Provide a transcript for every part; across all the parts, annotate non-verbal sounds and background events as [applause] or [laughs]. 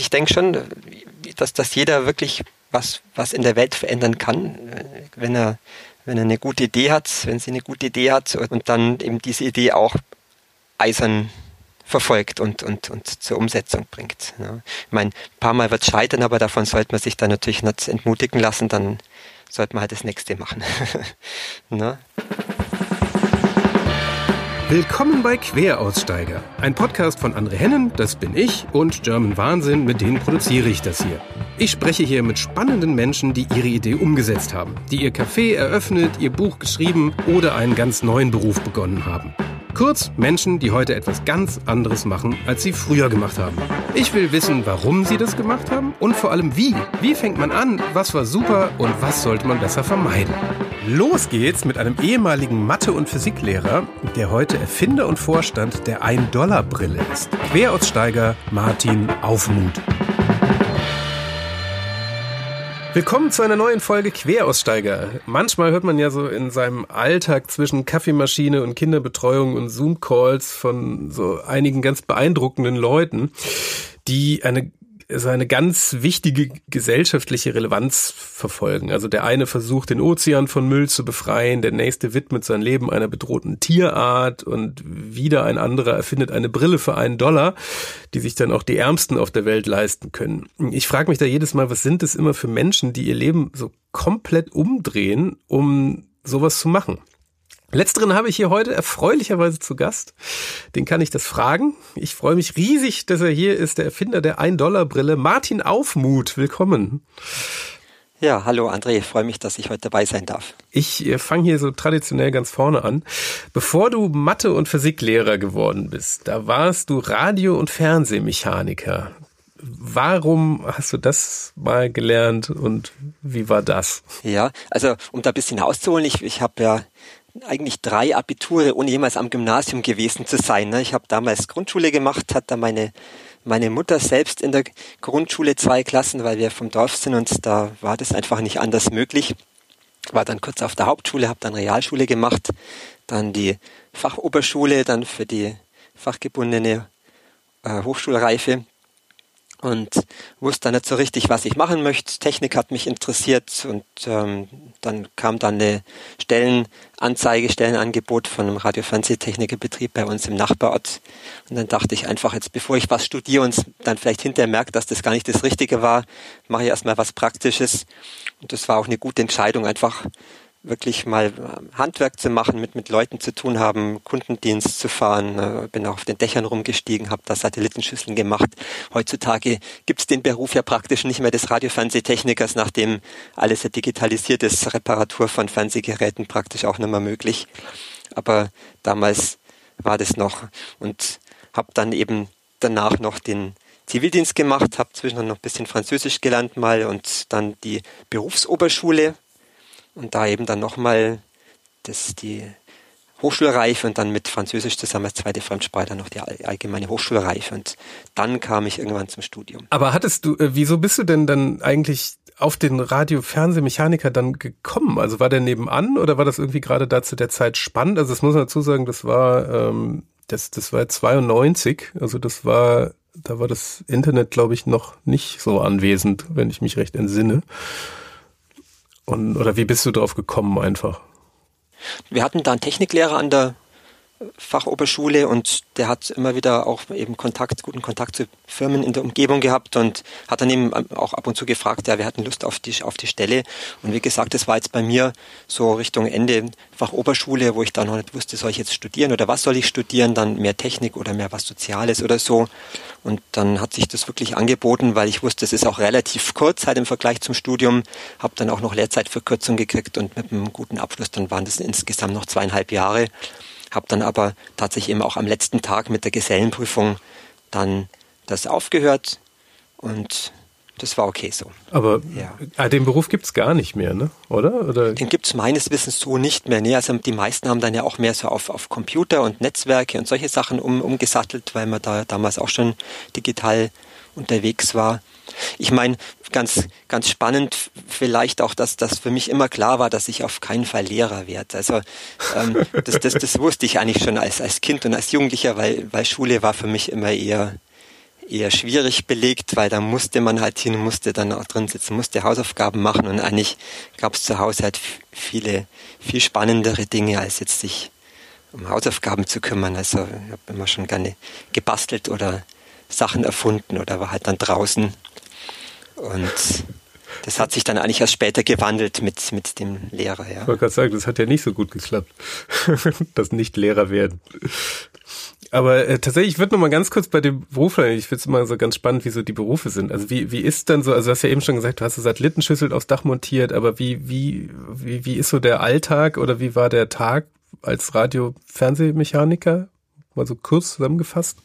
ich denke schon, dass, dass jeder wirklich was, was in der Welt verändern kann, wenn er, wenn er eine gute Idee hat, wenn sie eine gute Idee hat und dann eben diese Idee auch eisern verfolgt und, und, und zur Umsetzung bringt. Ja. Ich meine, ein paar Mal wird scheitern, aber davon sollte man sich dann natürlich nicht entmutigen lassen, dann sollte man halt das nächste machen. [laughs] ne? Willkommen bei Queraussteiger, ein Podcast von André Hennen, das bin ich, und German Wahnsinn, mit denen produziere ich das hier. Ich spreche hier mit spannenden Menschen, die ihre Idee umgesetzt haben, die ihr Café eröffnet, ihr Buch geschrieben oder einen ganz neuen Beruf begonnen haben. Kurz Menschen, die heute etwas ganz anderes machen, als sie früher gemacht haben. Ich will wissen, warum sie das gemacht haben und vor allem wie. Wie fängt man an, was war super und was sollte man besser vermeiden. Los geht's mit einem ehemaligen Mathe- und Physiklehrer, der heute Erfinder und Vorstand der 1-Dollar-Brille ist. Queraussteiger Martin Aufmuth. Willkommen zu einer neuen Folge Queraussteiger. Manchmal hört man ja so in seinem Alltag zwischen Kaffeemaschine und Kinderbetreuung und Zoom-Calls von so einigen ganz beeindruckenden Leuten, die eine ist eine ganz wichtige gesellschaftliche Relevanz verfolgen. Also der eine versucht, den Ozean von Müll zu befreien, der nächste widmet sein Leben einer bedrohten Tierart und wieder ein anderer erfindet eine Brille für einen Dollar, die sich dann auch die Ärmsten auf der Welt leisten können. Ich frage mich da jedes Mal, was sind es immer für Menschen, die ihr Leben so komplett umdrehen, um sowas zu machen? Letzteren habe ich hier heute erfreulicherweise zu Gast. Den kann ich das fragen. Ich freue mich riesig, dass er hier ist, der Erfinder der 1-Dollar-Brille, Martin Aufmuth. Willkommen. Ja, hallo André, ich freue mich, dass ich heute dabei sein darf. Ich äh, fange hier so traditionell ganz vorne an. Bevor du Mathe- und Physiklehrer geworden bist, da warst du Radio- und Fernsehmechaniker. Warum hast du das mal gelernt und wie war das? Ja, also um da ein bisschen auszuholen, ich, ich habe ja eigentlich drei Abiture, ohne jemals am Gymnasium gewesen zu sein. Ne? Ich habe damals Grundschule gemacht, hat da meine meine Mutter selbst in der Grundschule zwei Klassen, weil wir vom Dorf sind und da war das einfach nicht anders möglich. War dann kurz auf der Hauptschule, habe dann Realschule gemacht, dann die Fachoberschule, dann für die fachgebundene äh, Hochschulreife und wusste dann nicht so richtig, was ich machen möchte. Technik hat mich interessiert und ähm, dann kam dann eine Stellenanzeige, Stellenangebot von einem Radio-Fernsehtechnikerbetrieb bei uns im Nachbarort. Und dann dachte ich einfach, jetzt bevor ich was studiere und dann vielleicht hinterher merke, dass das gar nicht das Richtige war, mache ich erstmal was Praktisches. Und das war auch eine gute Entscheidung, einfach wirklich mal äh, Handwerk zu machen, mit, mit Leuten zu tun haben, Kundendienst zu fahren. Äh, bin auch auf den Dächern rumgestiegen, habe da Satellitenschüsseln gemacht. Heutzutage gibt's den Beruf ja praktisch nicht mehr des Radiofernsehtechnikers, nachdem alles ja digitalisiert ist, Reparatur von Fernsehgeräten praktisch auch nicht mehr möglich. Aber damals war das noch und habe dann eben danach noch den Zivildienst gemacht, habe zwischendurch noch ein bisschen Französisch gelernt mal und dann die Berufsoberschule und da eben dann nochmal das, die Hochschulreife und dann mit Französisch zusammen als zweite Fremdsprache dann noch die allgemeine Hochschulreife und dann kam ich irgendwann zum Studium. Aber hattest du, äh, wieso bist du denn dann eigentlich auf den Radio-Fernsehmechaniker dann gekommen? Also war der nebenan oder war das irgendwie gerade da zu der Zeit spannend? Also das muss man dazu sagen, das war, ähm, das, das war 92, also das war, da war das Internet, glaube ich, noch nicht so anwesend, wenn ich mich recht entsinne. Und, oder wie bist du drauf gekommen einfach? Wir hatten da einen Techniklehrer an der Fachoberschule und der hat immer wieder auch eben Kontakt, guten Kontakt zu Firmen in der Umgebung gehabt und hat dann eben auch ab und zu gefragt, ja, wir hatten Lust auf die, auf die Stelle. Und wie gesagt, das war jetzt bei mir so Richtung Ende Fachoberschule, wo ich dann noch nicht wusste, soll ich jetzt studieren oder was soll ich studieren, dann mehr Technik oder mehr was Soziales oder so. Und dann hat sich das wirklich angeboten, weil ich wusste, es ist auch relativ kurz halt im Vergleich zum Studium, habe dann auch noch Lehrzeitverkürzung gekriegt und mit einem guten Abschluss, dann waren das insgesamt noch zweieinhalb Jahre habe dann aber tatsächlich eben auch am letzten Tag mit der Gesellenprüfung dann das aufgehört und das war okay so. Aber ja. ah, den Beruf gibt's gar nicht mehr, ne? oder? oder? Den gibt's meines Wissens so nicht mehr. Nee, also die meisten haben dann ja auch mehr so auf, auf Computer und Netzwerke und solche Sachen um, umgesattelt, weil man da damals auch schon digital unterwegs war. Ich meine, ganz, ganz spannend vielleicht auch, dass das für mich immer klar war, dass ich auf keinen Fall Lehrer werde. Also ähm, das, das, das wusste ich eigentlich schon als, als Kind und als Jugendlicher, weil, weil Schule war für mich immer eher eher schwierig belegt, weil da musste man halt hin, musste dann auch drin sitzen, musste Hausaufgaben machen und eigentlich gab es zu Hause halt viele, viel spannendere Dinge, als jetzt sich um Hausaufgaben zu kümmern. Also ich habe immer schon gerne gebastelt oder Sachen erfunden oder war halt dann draußen. Und das hat sich dann eigentlich erst später gewandelt mit, mit dem Lehrer. Ja. Ich wollte gerade sagen, das hat ja nicht so gut geklappt, [laughs] das nicht Lehrer werden. Aber äh, tatsächlich, ich würde noch mal ganz kurz bei dem Beruf. Ich finde es immer so ganz spannend, wie so die Berufe sind. Also wie, wie ist dann so, also du hast ja eben schon gesagt, du hast eine Satellitenschüssel aufs Dach montiert, aber wie, wie, wie, wie ist so der Alltag oder wie war der Tag als Radio-Fernsehmechaniker? Mal so kurz zusammengefasst?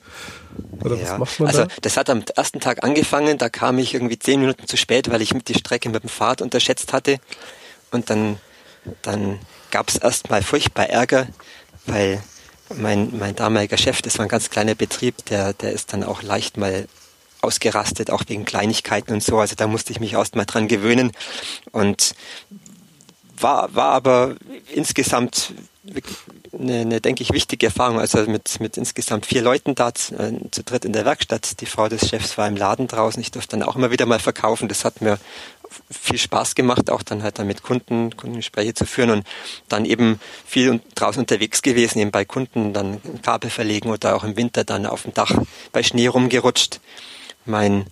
Oder ja. was macht man also da? das hat am ersten Tag angefangen, da kam ich irgendwie zehn Minuten zu spät, weil ich mit die Strecke mit dem Fahrrad unterschätzt hatte. Und dann, dann gab es erstmal furchtbar Ärger, weil mein, mein damaliger Chef, das war ein ganz kleiner Betrieb, der, der ist dann auch leicht mal ausgerastet, auch wegen Kleinigkeiten und so. Also da musste ich mich erst mal dran gewöhnen. Und war, war aber insgesamt eine, eine, denke ich, wichtige Erfahrung. Also mit, mit insgesamt vier Leuten da, äh, zu dritt in der Werkstatt. Die Frau des Chefs war im Laden draußen. Ich durfte dann auch immer wieder mal verkaufen. Das hat mir viel Spaß gemacht, auch dann halt dann mit Kunden, Kundengespräche zu führen und dann eben viel draußen unterwegs gewesen, eben bei Kunden dann Kabel verlegen oder auch im Winter dann auf dem Dach bei Schnee rumgerutscht. Mein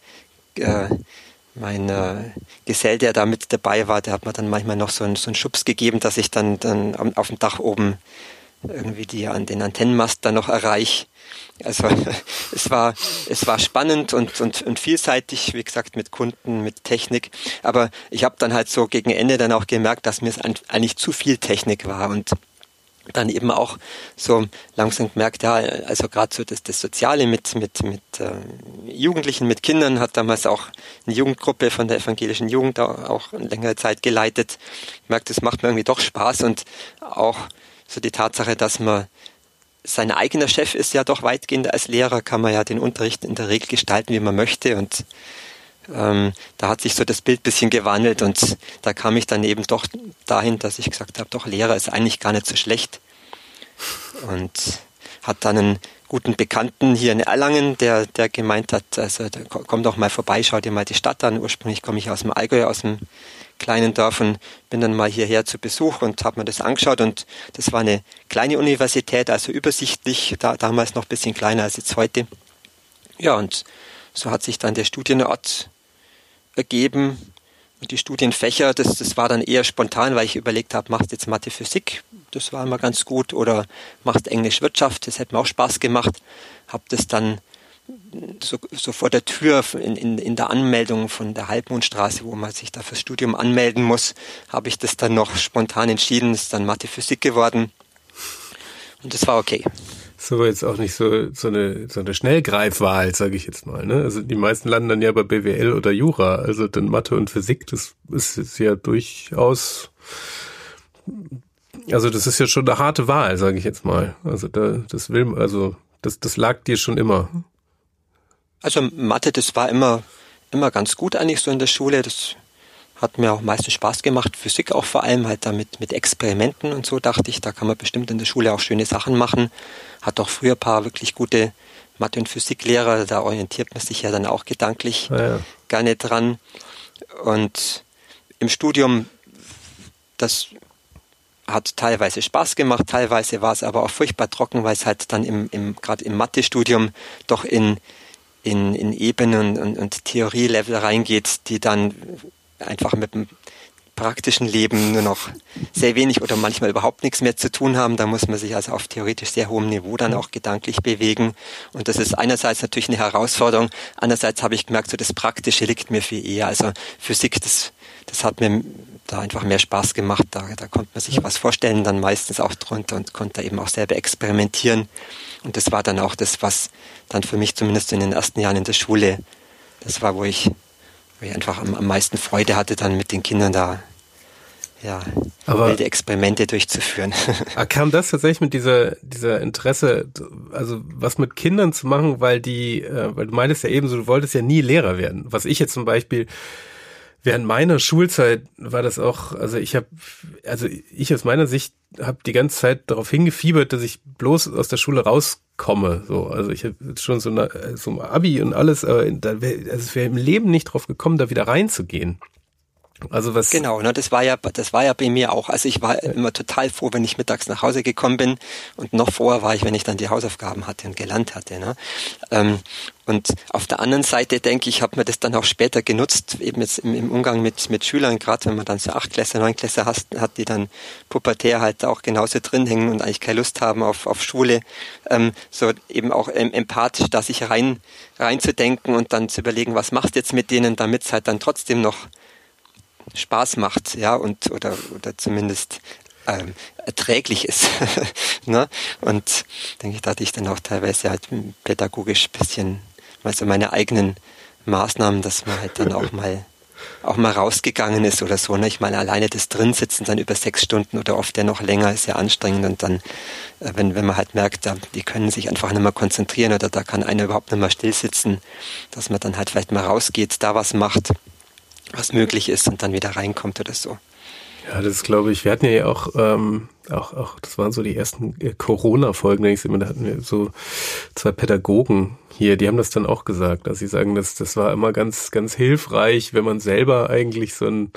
äh, mein äh, Gesell, der da mit dabei war, der hat mir dann manchmal noch so einen, so einen Schubs gegeben, dass ich dann, dann auf dem Dach oben irgendwie die an den Antennenmast dann noch erreiche. Also [laughs] es war es war spannend und, und, und vielseitig, wie gesagt, mit Kunden, mit Technik. Aber ich habe dann halt so gegen Ende dann auch gemerkt, dass mir es eigentlich zu viel Technik war und dann eben auch so langsam gemerkt, ja, also gerade so das, das Soziale mit, mit, mit äh, Jugendlichen, mit Kindern, hat damals auch eine Jugendgruppe von der evangelischen Jugend auch längere Zeit geleitet. Ich merke, das macht mir irgendwie doch Spaß und auch so die Tatsache, dass man sein eigener Chef ist ja doch weitgehend als Lehrer, kann man ja den Unterricht in der Regel gestalten, wie man möchte und ähm, da hat sich so das Bild bisschen gewandelt und da kam ich dann eben doch dahin, dass ich gesagt habe, doch Lehrer ist eigentlich gar nicht so schlecht. Und hat dann einen guten Bekannten hier in Erlangen, der, der gemeint hat, also komm doch mal vorbei, schau dir mal die Stadt an. Ursprünglich komme ich aus dem Allgäu, aus dem kleinen Dorf und bin dann mal hierher zu Besuch und habe mir das angeschaut und das war eine kleine Universität, also übersichtlich, da, damals noch ein bisschen kleiner als jetzt heute. Ja, und so hat sich dann der Studienort ergeben. Und die Studienfächer, das, das war dann eher spontan, weil ich überlegt habe, machst jetzt Mathe, Physik, das war immer ganz gut, oder machst Englisch, Wirtschaft, das hätte mir auch Spaß gemacht. Habe das dann so, so vor der Tür in, in, in der Anmeldung von der Halbmondstraße, wo man sich da fürs Studium anmelden muss, habe ich das dann noch spontan entschieden, ist dann Mathe, Physik geworden. Und das war okay so jetzt auch nicht so so eine so eine Schnellgreifwahl, sage ich jetzt mal. Ne? Also die meisten landen dann ja bei BWL oder Jura. Also dann Mathe und Physik, das ist, ist ja durchaus also das ist ja schon eine harte Wahl, sage ich jetzt mal. Also da das will also das das lag dir schon immer. Also Mathe, das war immer immer ganz gut eigentlich so in der Schule. Das hat mir auch meistens Spaß gemacht. Physik auch vor allem halt damit mit Experimenten und so dachte ich, da kann man bestimmt in der Schule auch schöne Sachen machen. Hat auch früher ein paar wirklich gute Mathe- und Physiklehrer, da orientiert man sich ja dann auch gedanklich ja, ja. gerne dran. Und im Studium, das hat teilweise Spaß gemacht, teilweise war es aber auch furchtbar trocken, weil es halt dann im, im gerade im Mathe-Studium doch in, in, in Ebenen und, und Theorie-Level reingeht, die dann einfach mit dem praktischen Leben nur noch sehr wenig oder manchmal überhaupt nichts mehr zu tun haben. Da muss man sich also auf theoretisch sehr hohem Niveau dann auch gedanklich bewegen. Und das ist einerseits natürlich eine Herausforderung. Andererseits habe ich gemerkt, so das Praktische liegt mir viel eher. Also Physik, das, das hat mir da einfach mehr Spaß gemacht. Da, da konnte man sich was vorstellen, dann meistens auch drunter und konnte eben auch selber experimentieren. Und das war dann auch das, was dann für mich zumindest in den ersten Jahren in der Schule, das war, wo ich wo ich einfach am, am meisten Freude hatte, dann mit den Kindern da ja, Aber wilde Experimente durchzuführen. Ah, kam das tatsächlich mit dieser, dieser Interesse, also was mit Kindern zu machen, weil die, äh, weil du meintest ja eben so, du wolltest ja nie Lehrer werden. Was ich jetzt zum Beispiel während meiner Schulzeit war das auch, also ich habe, also ich aus meiner Sicht habe die ganze Zeit darauf hingefiebert, dass ich bloß aus der Schule raus komme. So, also ich habe schon so, eine, so ein Abi und alles, aber da wär, also es wäre im Leben nicht drauf gekommen, da wieder reinzugehen. Also was genau, ne, das war ja, das war ja bei mir auch. Also ich war immer total froh, wenn ich mittags nach Hause gekommen bin und noch vorher war ich, wenn ich dann die Hausaufgaben hatte und gelernt hatte. Ne? Ähm, und auf der anderen Seite denke ich, habe mir das dann auch später genutzt, eben jetzt im, im Umgang mit mit Schülern, gerade wenn man dann so acht Klässler, neun Klässler hat, hat, die dann pubertär halt auch genauso drin hängen und eigentlich keine Lust haben auf auf Schule, ähm, so eben auch ähm, empathisch da sich rein reinzudenken und dann zu überlegen, was machst du jetzt mit denen, damit es halt dann trotzdem noch Spaß macht, ja, und oder oder zumindest ähm, erträglich ist. [laughs] ne? Und denke ich, da hatte ich dann auch teilweise halt pädagogisch bisschen mal so meine eigenen Maßnahmen, dass man halt dann auch mal auch mal rausgegangen ist oder so. Ne? Ich meine, alleine das Drinsitzen dann über sechs Stunden oder oft ja noch länger ist ja anstrengend und dann, äh, wenn, wenn man halt merkt, da, die können sich einfach nicht mehr konzentrieren oder da kann einer überhaupt nicht mehr still sitzen, dass man dann halt vielleicht mal rausgeht, da was macht was möglich ist und dann wieder reinkommt oder so. Ja, das glaube ich. Wir hatten ja auch, ähm, auch, auch, das waren so die ersten äh, Corona-Folgen, denke ich immer, da hatten wir so zwei Pädagogen hier, die haben das dann auch gesagt, dass sie sagen, dass das war immer ganz, ganz hilfreich, wenn man selber eigentlich so ein,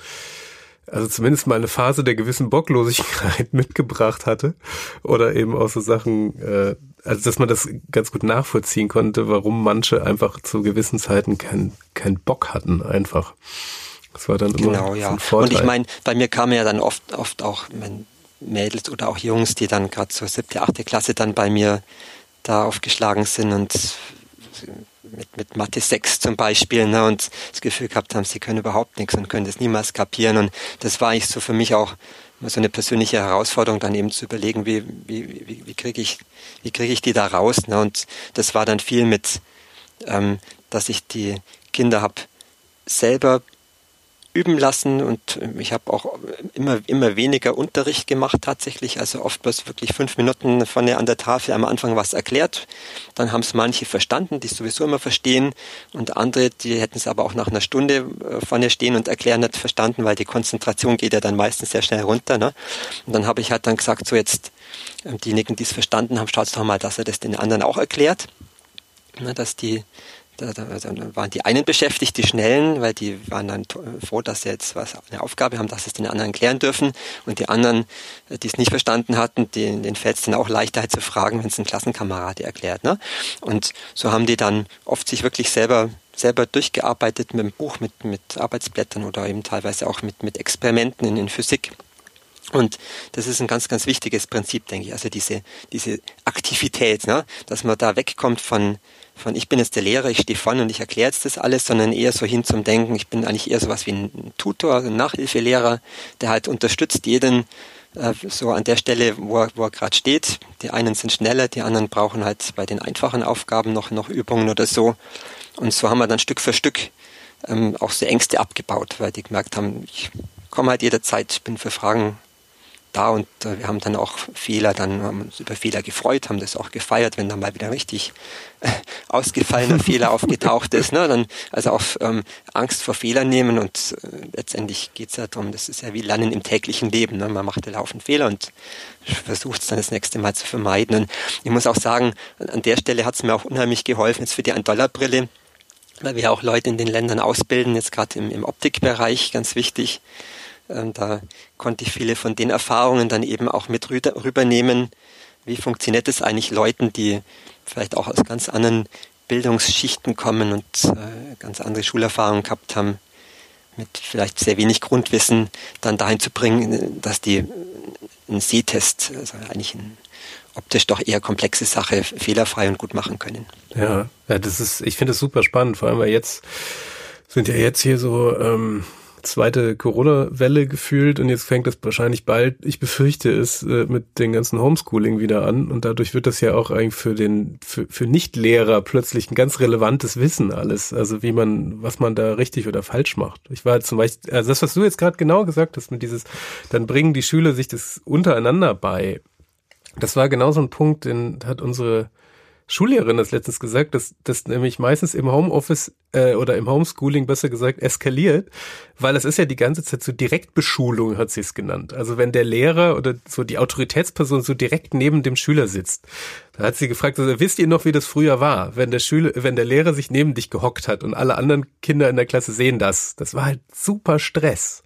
also zumindest mal eine Phase der gewissen Bocklosigkeit [laughs] mitgebracht hatte oder eben auch so Sachen, äh, also dass man das ganz gut nachvollziehen konnte, warum manche einfach zu gewissen Zeiten keinen kein Bock hatten einfach. Das war dann immer genau, ja. ein Vorteil. Und ich meine, bei mir kamen ja dann oft, oft auch Mädels oder auch Jungs, die dann gerade zur siebte, achte Klasse dann bei mir da aufgeschlagen sind und mit, mit Mathe 6 zum Beispiel ne, und das Gefühl gehabt haben, sie können überhaupt nichts und können das niemals kapieren. Und das war eigentlich so für mich auch so eine persönliche Herausforderung, dann eben zu überlegen, wie, wie, wie, wie kriege ich, wie kriege ich die da raus. Ne? Und das war dann viel mit, ähm, dass ich die Kinder habe selber üben lassen und ich habe auch immer, immer weniger Unterricht gemacht tatsächlich, also oft bloß wirklich fünf Minuten vorne an der Tafel am Anfang was erklärt. Dann haben es manche verstanden, die sowieso immer verstehen und andere, die hätten es aber auch nach einer Stunde äh, vorne stehen und erklären nicht verstanden, weil die Konzentration geht ja dann meistens sehr schnell runter. Ne? Und dann habe ich halt dann gesagt, so jetzt äh, diejenigen, die es verstanden haben, schaut doch mal, dass er das den anderen auch erklärt. Ne, dass die da, da, da waren die einen beschäftigt, die Schnellen, weil die waren dann froh, dass sie jetzt was eine Aufgabe haben, dass sie es den anderen klären dürfen. Und die anderen, äh, die es nicht verstanden hatten, denen, denen fällt es dann auch leichter halt zu fragen, wenn es ein Klassenkamerad erklärt. Ne? Und so haben die dann oft sich wirklich selber selber durchgearbeitet mit dem Buch, mit, mit Arbeitsblättern oder eben teilweise auch mit, mit Experimenten in, in Physik. Und das ist ein ganz, ganz wichtiges Prinzip, denke ich. Also diese, diese Aktivität, ne? dass man da wegkommt von, von ich bin jetzt der Lehrer, ich stehe vorne und ich erkläre jetzt das alles, sondern eher so hin zum Denken, ich bin eigentlich eher sowas wie ein Tutor, ein Nachhilfelehrer, der halt unterstützt jeden äh, so an der Stelle, wo er, wo er gerade steht. Die einen sind schneller, die anderen brauchen halt bei den einfachen Aufgaben noch, noch Übungen oder so. Und so haben wir dann Stück für Stück ähm, auch so Ängste abgebaut, weil die gemerkt haben, ich komme halt jederzeit, bin für Fragen da und äh, wir haben dann auch Fehler, dann haben uns über Fehler gefreut, haben das auch gefeiert, wenn dann mal wieder richtig äh, ausgefallener [laughs] Fehler aufgetaucht ist. Ne? Dann also auch ähm, Angst vor Fehlern nehmen und äh, letztendlich geht es ja darum, das ist ja wie Lernen im täglichen Leben. Ne? Man macht ja laufend Fehler und versucht es dann das nächste Mal zu vermeiden. Und ich muss auch sagen, an der Stelle hat es mir auch unheimlich geholfen, jetzt für die Ein-Dollar-Brille, weil wir auch Leute in den Ländern ausbilden, jetzt gerade im, im Optikbereich, ganz wichtig da konnte ich viele von den Erfahrungen dann eben auch mit rübernehmen. Wie funktioniert es eigentlich Leuten, die vielleicht auch aus ganz anderen Bildungsschichten kommen und äh, ganz andere Schulerfahrungen gehabt haben, mit vielleicht sehr wenig Grundwissen dann dahin zu bringen, dass die einen Sehtest, also eigentlich ein optisch doch eher komplexe Sache, fehlerfrei und gut machen können. Ja, ja das ist, ich finde es super spannend, vor allem weil jetzt sind ja jetzt hier so ähm, zweite Corona-Welle gefühlt und jetzt fängt das wahrscheinlich bald, ich befürchte es, äh, mit dem ganzen Homeschooling wieder an und dadurch wird das ja auch eigentlich für den, für, für Nicht-Lehrer plötzlich ein ganz relevantes Wissen alles, also wie man, was man da richtig oder falsch macht. Ich war zum Beispiel, also das, was du jetzt gerade genau gesagt hast mit dieses, dann bringen die Schüler sich das untereinander bei. Das war genau so ein Punkt, den hat unsere Schullehrerin das letztens gesagt, dass das nämlich meistens im Homeoffice äh, oder im Homeschooling besser gesagt eskaliert, weil es ist ja die ganze Zeit so Direktbeschulung, hat sie es genannt. Also wenn der Lehrer oder so die Autoritätsperson so direkt neben dem Schüler sitzt, da hat sie gefragt, also, wisst ihr noch, wie das früher war, wenn der Schüler, wenn der Lehrer sich neben dich gehockt hat und alle anderen Kinder in der Klasse sehen das. Das war halt super Stress.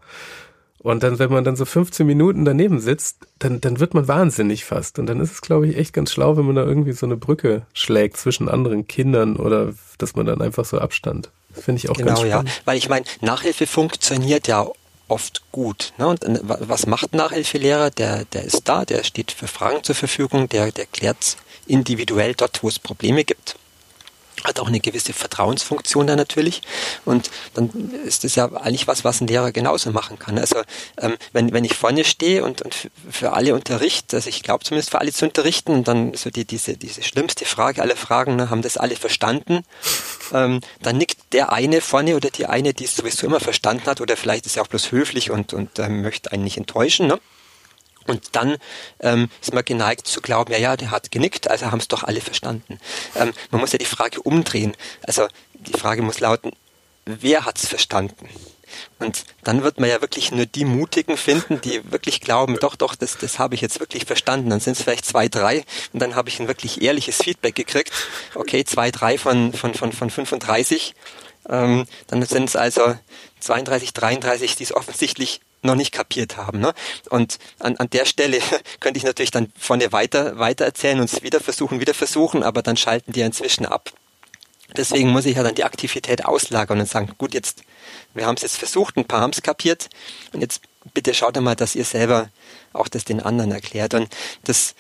Und dann, wenn man dann so 15 Minuten daneben sitzt, dann, dann wird man wahnsinnig fast. Und dann ist es, glaube ich, echt ganz schlau, wenn man da irgendwie so eine Brücke schlägt zwischen anderen Kindern oder dass man dann einfach so Abstand. Finde ich auch genau, ganz spannend. ja. Weil ich meine, Nachhilfe funktioniert ja oft gut. Ne? Und äh, was macht Nachhilfelehrer? Der, der ist da, der steht für Fragen zur Verfügung, der, der klärt individuell dort, wo es Probleme gibt hat auch eine gewisse Vertrauensfunktion da natürlich. Und dann ist das ja eigentlich was, was ein Lehrer genauso machen kann. Also ähm, wenn, wenn ich vorne stehe und, und für alle unterrichte, also ich glaube zumindest für alle zu unterrichten, dann so die, diese, diese schlimmste Frage aller Fragen, ne, haben das alle verstanden, ähm, dann nickt der eine vorne oder die eine, die es sowieso immer verstanden hat, oder vielleicht ist er auch bloß höflich und, und ähm, möchte einen nicht enttäuschen. Ne? Und dann ähm, ist man geneigt zu glauben, ja, ja, der hat genickt, also haben es doch alle verstanden. Ähm, man muss ja die Frage umdrehen. Also die Frage muss lauten, wer hat es verstanden? Und dann wird man ja wirklich nur die Mutigen finden, die wirklich glauben, doch, doch, das, das habe ich jetzt wirklich verstanden. Dann sind es vielleicht zwei, drei und dann habe ich ein wirklich ehrliches Feedback gekriegt. Okay, zwei, drei von, von, von, von 35. Ähm, dann sind es also 32, 33, die es offensichtlich noch nicht kapiert haben. Ne? Und an, an der Stelle [laughs] könnte ich natürlich dann vorne weiter, weiter erzählen und es wieder versuchen, wieder versuchen, aber dann schalten die inzwischen ab. Deswegen muss ich ja dann die Aktivität auslagern und sagen, gut, jetzt, wir haben es jetzt versucht, ein paar haben es kapiert und jetzt bitte schaut mal, dass ihr selber auch das den anderen erklärt. Und das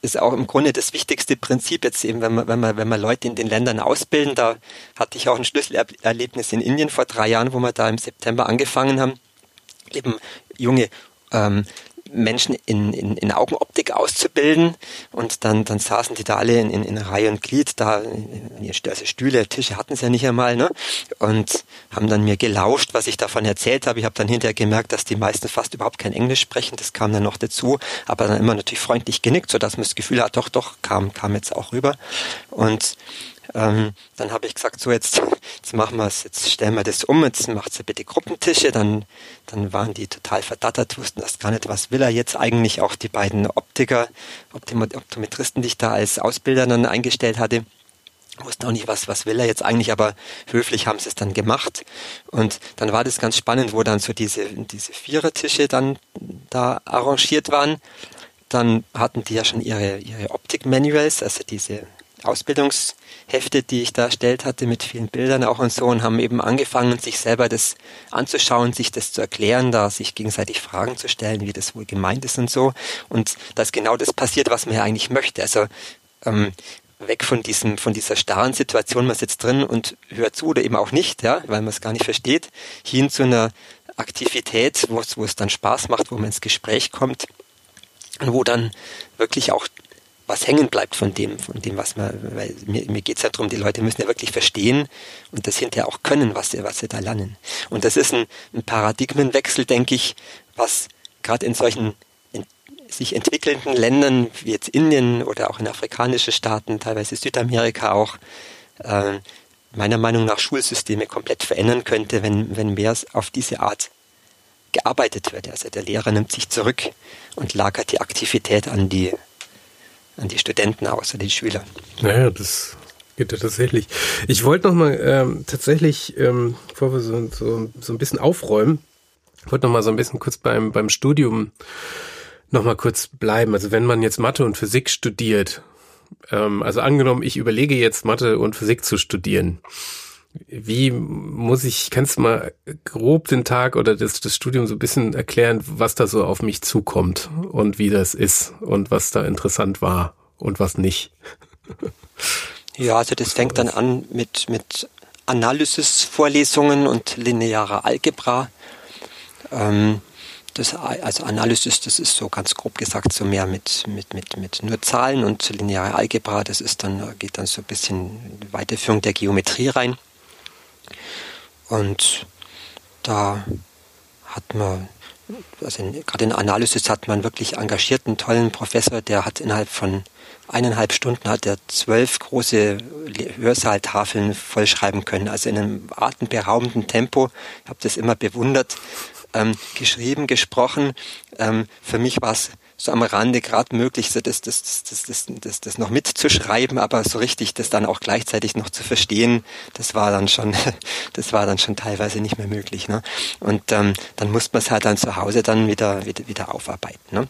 ist auch im Grunde das wichtigste Prinzip jetzt eben, wenn man, wenn man, wenn man Leute in den Ländern ausbilden. Da hatte ich auch ein Schlüsselerlebnis in Indien vor drei Jahren, wo wir da im September angefangen haben eben junge ähm, Menschen in, in, in Augenoptik auszubilden und dann, dann saßen die da alle in, in, in Reihe und Glied da, also Stühle, Tische hatten sie ja nicht einmal, ne? Und haben dann mir gelauscht, was ich davon erzählt habe. Ich habe dann hinterher gemerkt, dass die meisten fast überhaupt kein Englisch sprechen, das kam dann noch dazu, aber dann immer natürlich freundlich genickt, sodass man das Gefühl hat, doch, doch, kam, kam jetzt auch rüber. Und ähm, dann habe ich gesagt, so jetzt, jetzt machen wir es, jetzt stellen wir das um, jetzt macht sie bitte Gruppentische, dann, dann waren die total verdattert, wussten das gar nicht, was will er jetzt eigentlich, auch die beiden Optiker, Optometristen, die ich da als Ausbilder dann eingestellt hatte, wussten auch nicht, was, was will er jetzt eigentlich, aber höflich haben sie es dann gemacht. Und dann war das ganz spannend, wo dann so diese, diese Vierertische dann da arrangiert waren. Dann hatten die ja schon ihre, ihre Optik-Manuals, also diese Ausbildungshefte, die ich da erstellt hatte mit vielen Bildern auch und so und haben eben angefangen, sich selber das anzuschauen, sich das zu erklären, da sich gegenseitig Fragen zu stellen, wie das wohl gemeint ist und so. Und dass genau das passiert, was man ja eigentlich möchte. Also ähm, weg von diesem, von dieser starren Situation, man sitzt drin und hört zu oder eben auch nicht, ja, weil man es gar nicht versteht, hin zu einer Aktivität, wo es, wo es dann Spaß macht, wo man ins Gespräch kommt und wo dann wirklich auch was hängen bleibt von dem, von dem, was man, weil mir, mir geht es ja darum, die Leute müssen ja wirklich verstehen und das hinterher auch können, was sie, was sie da lernen. Und das ist ein, ein Paradigmenwechsel, denke ich, was gerade in solchen in, sich entwickelnden Ländern wie jetzt Indien oder auch in afrikanische Staaten, teilweise Südamerika auch, äh, meiner Meinung nach Schulsysteme komplett verändern könnte, wenn, wenn mehr auf diese Art gearbeitet wird. Also der Lehrer nimmt sich zurück und lagert die Aktivität an die an die Studenten aus, an die Schüler. Naja, das geht ja tatsächlich. Ich wollte noch mal ähm, tatsächlich, ähm, bevor wir so, so, so ein bisschen aufräumen, wollte noch mal so ein bisschen kurz beim, beim Studium noch mal kurz bleiben. Also wenn man jetzt Mathe und Physik studiert, ähm, also angenommen, ich überlege jetzt Mathe und Physik zu studieren, wie muss ich, kannst du mal grob den Tag oder das, das Studium so ein bisschen erklären, was da so auf mich zukommt und wie das ist und was da interessant war und was nicht? Ja, also das fängt dann an mit, mit Analysis-Vorlesungen und linearer Algebra. Ähm, das, also Analysis, das ist so ganz grob gesagt so mehr mit, mit, mit, mit nur Zahlen und lineare Algebra, das ist dann, geht dann so ein bisschen Weiterführung der Geometrie rein. Und da hat man also gerade in Analysis hat man wirklich engagierten, tollen Professor, der hat innerhalb von eineinhalb Stunden hat er zwölf große Hörsaaltafeln vollschreiben können, also in einem atemberaubenden Tempo. Ich habe das immer bewundert. Ähm, geschrieben, gesprochen. Ähm, für mich war es so am Rande gerade möglich, so das, das, das, das, das, das noch mitzuschreiben, aber so richtig das dann auch gleichzeitig noch zu verstehen, das war dann schon, [laughs] das war dann schon teilweise nicht mehr möglich. Ne? Und ähm, dann musste man es halt dann zu Hause dann wieder, wieder, wieder aufarbeiten. Ne?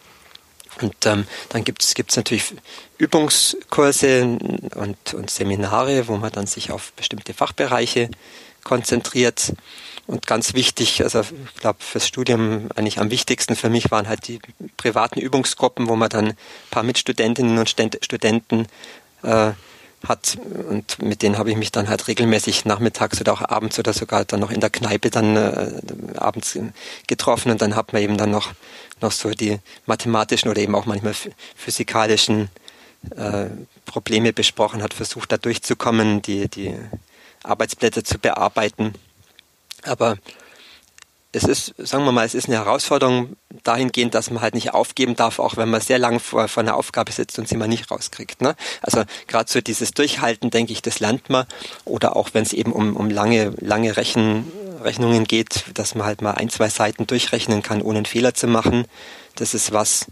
Und ähm, dann gibt es gibt's natürlich Übungskurse und, und Seminare, wo man dann sich auf bestimmte Fachbereiche konzentriert. Und ganz wichtig, also ich glaube fürs Studium eigentlich am wichtigsten für mich waren halt die privaten Übungsgruppen, wo man dann ein paar Mitstudentinnen und Studenten äh, hat. Und mit denen habe ich mich dann halt regelmäßig nachmittags oder auch abends oder sogar dann noch in der Kneipe dann äh, abends getroffen. Und dann hat man eben dann noch noch so die mathematischen oder eben auch manchmal physikalischen äh, Probleme besprochen hat, versucht da durchzukommen, die die Arbeitsblätter zu bearbeiten aber es ist, sagen wir mal, es ist eine Herausforderung dahingehend, dass man halt nicht aufgeben darf, auch wenn man sehr lang vor, vor einer Aufgabe sitzt und sie mal nicht rauskriegt. Ne? Also gerade so dieses Durchhalten, denke ich, das lernt man. Oder auch wenn es eben um, um lange, lange Rechen, Rechnungen geht, dass man halt mal ein, zwei Seiten durchrechnen kann, ohne einen Fehler zu machen. Das ist was,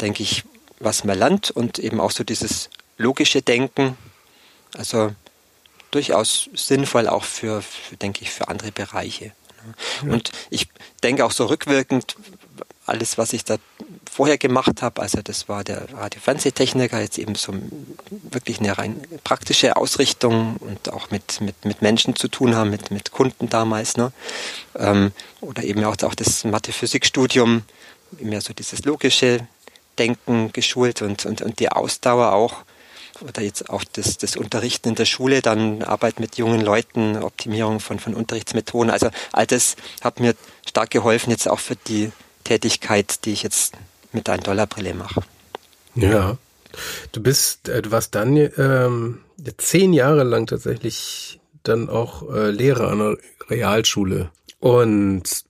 denke ich, was man lernt und eben auch so dieses logische Denken. Also durchaus sinnvoll auch für, für denke ich, für andere Bereiche. Ja. Und ich denke auch so rückwirkend, alles, was ich da vorher gemacht habe, also das war der Radio-Fernsehtechniker, jetzt eben so wirklich eine rein praktische Ausrichtung und auch mit, mit, mit Menschen zu tun haben, mit, mit Kunden damals, ne? Ähm, oder eben auch, auch das Mathe-Physik-Studium, mehr so dieses logische Denken geschult und, und, und die Ausdauer auch oder jetzt auch das, das Unterrichten in der Schule, dann Arbeit mit jungen Leuten, Optimierung von, von Unterrichtsmethoden. Also all das hat mir stark geholfen, jetzt auch für die Tätigkeit, die ich jetzt mit der Dollarbrille mache. Ja. Du bist, äh, du warst dann ähm, zehn Jahre lang tatsächlich dann auch äh, Lehrer an der Realschule. Und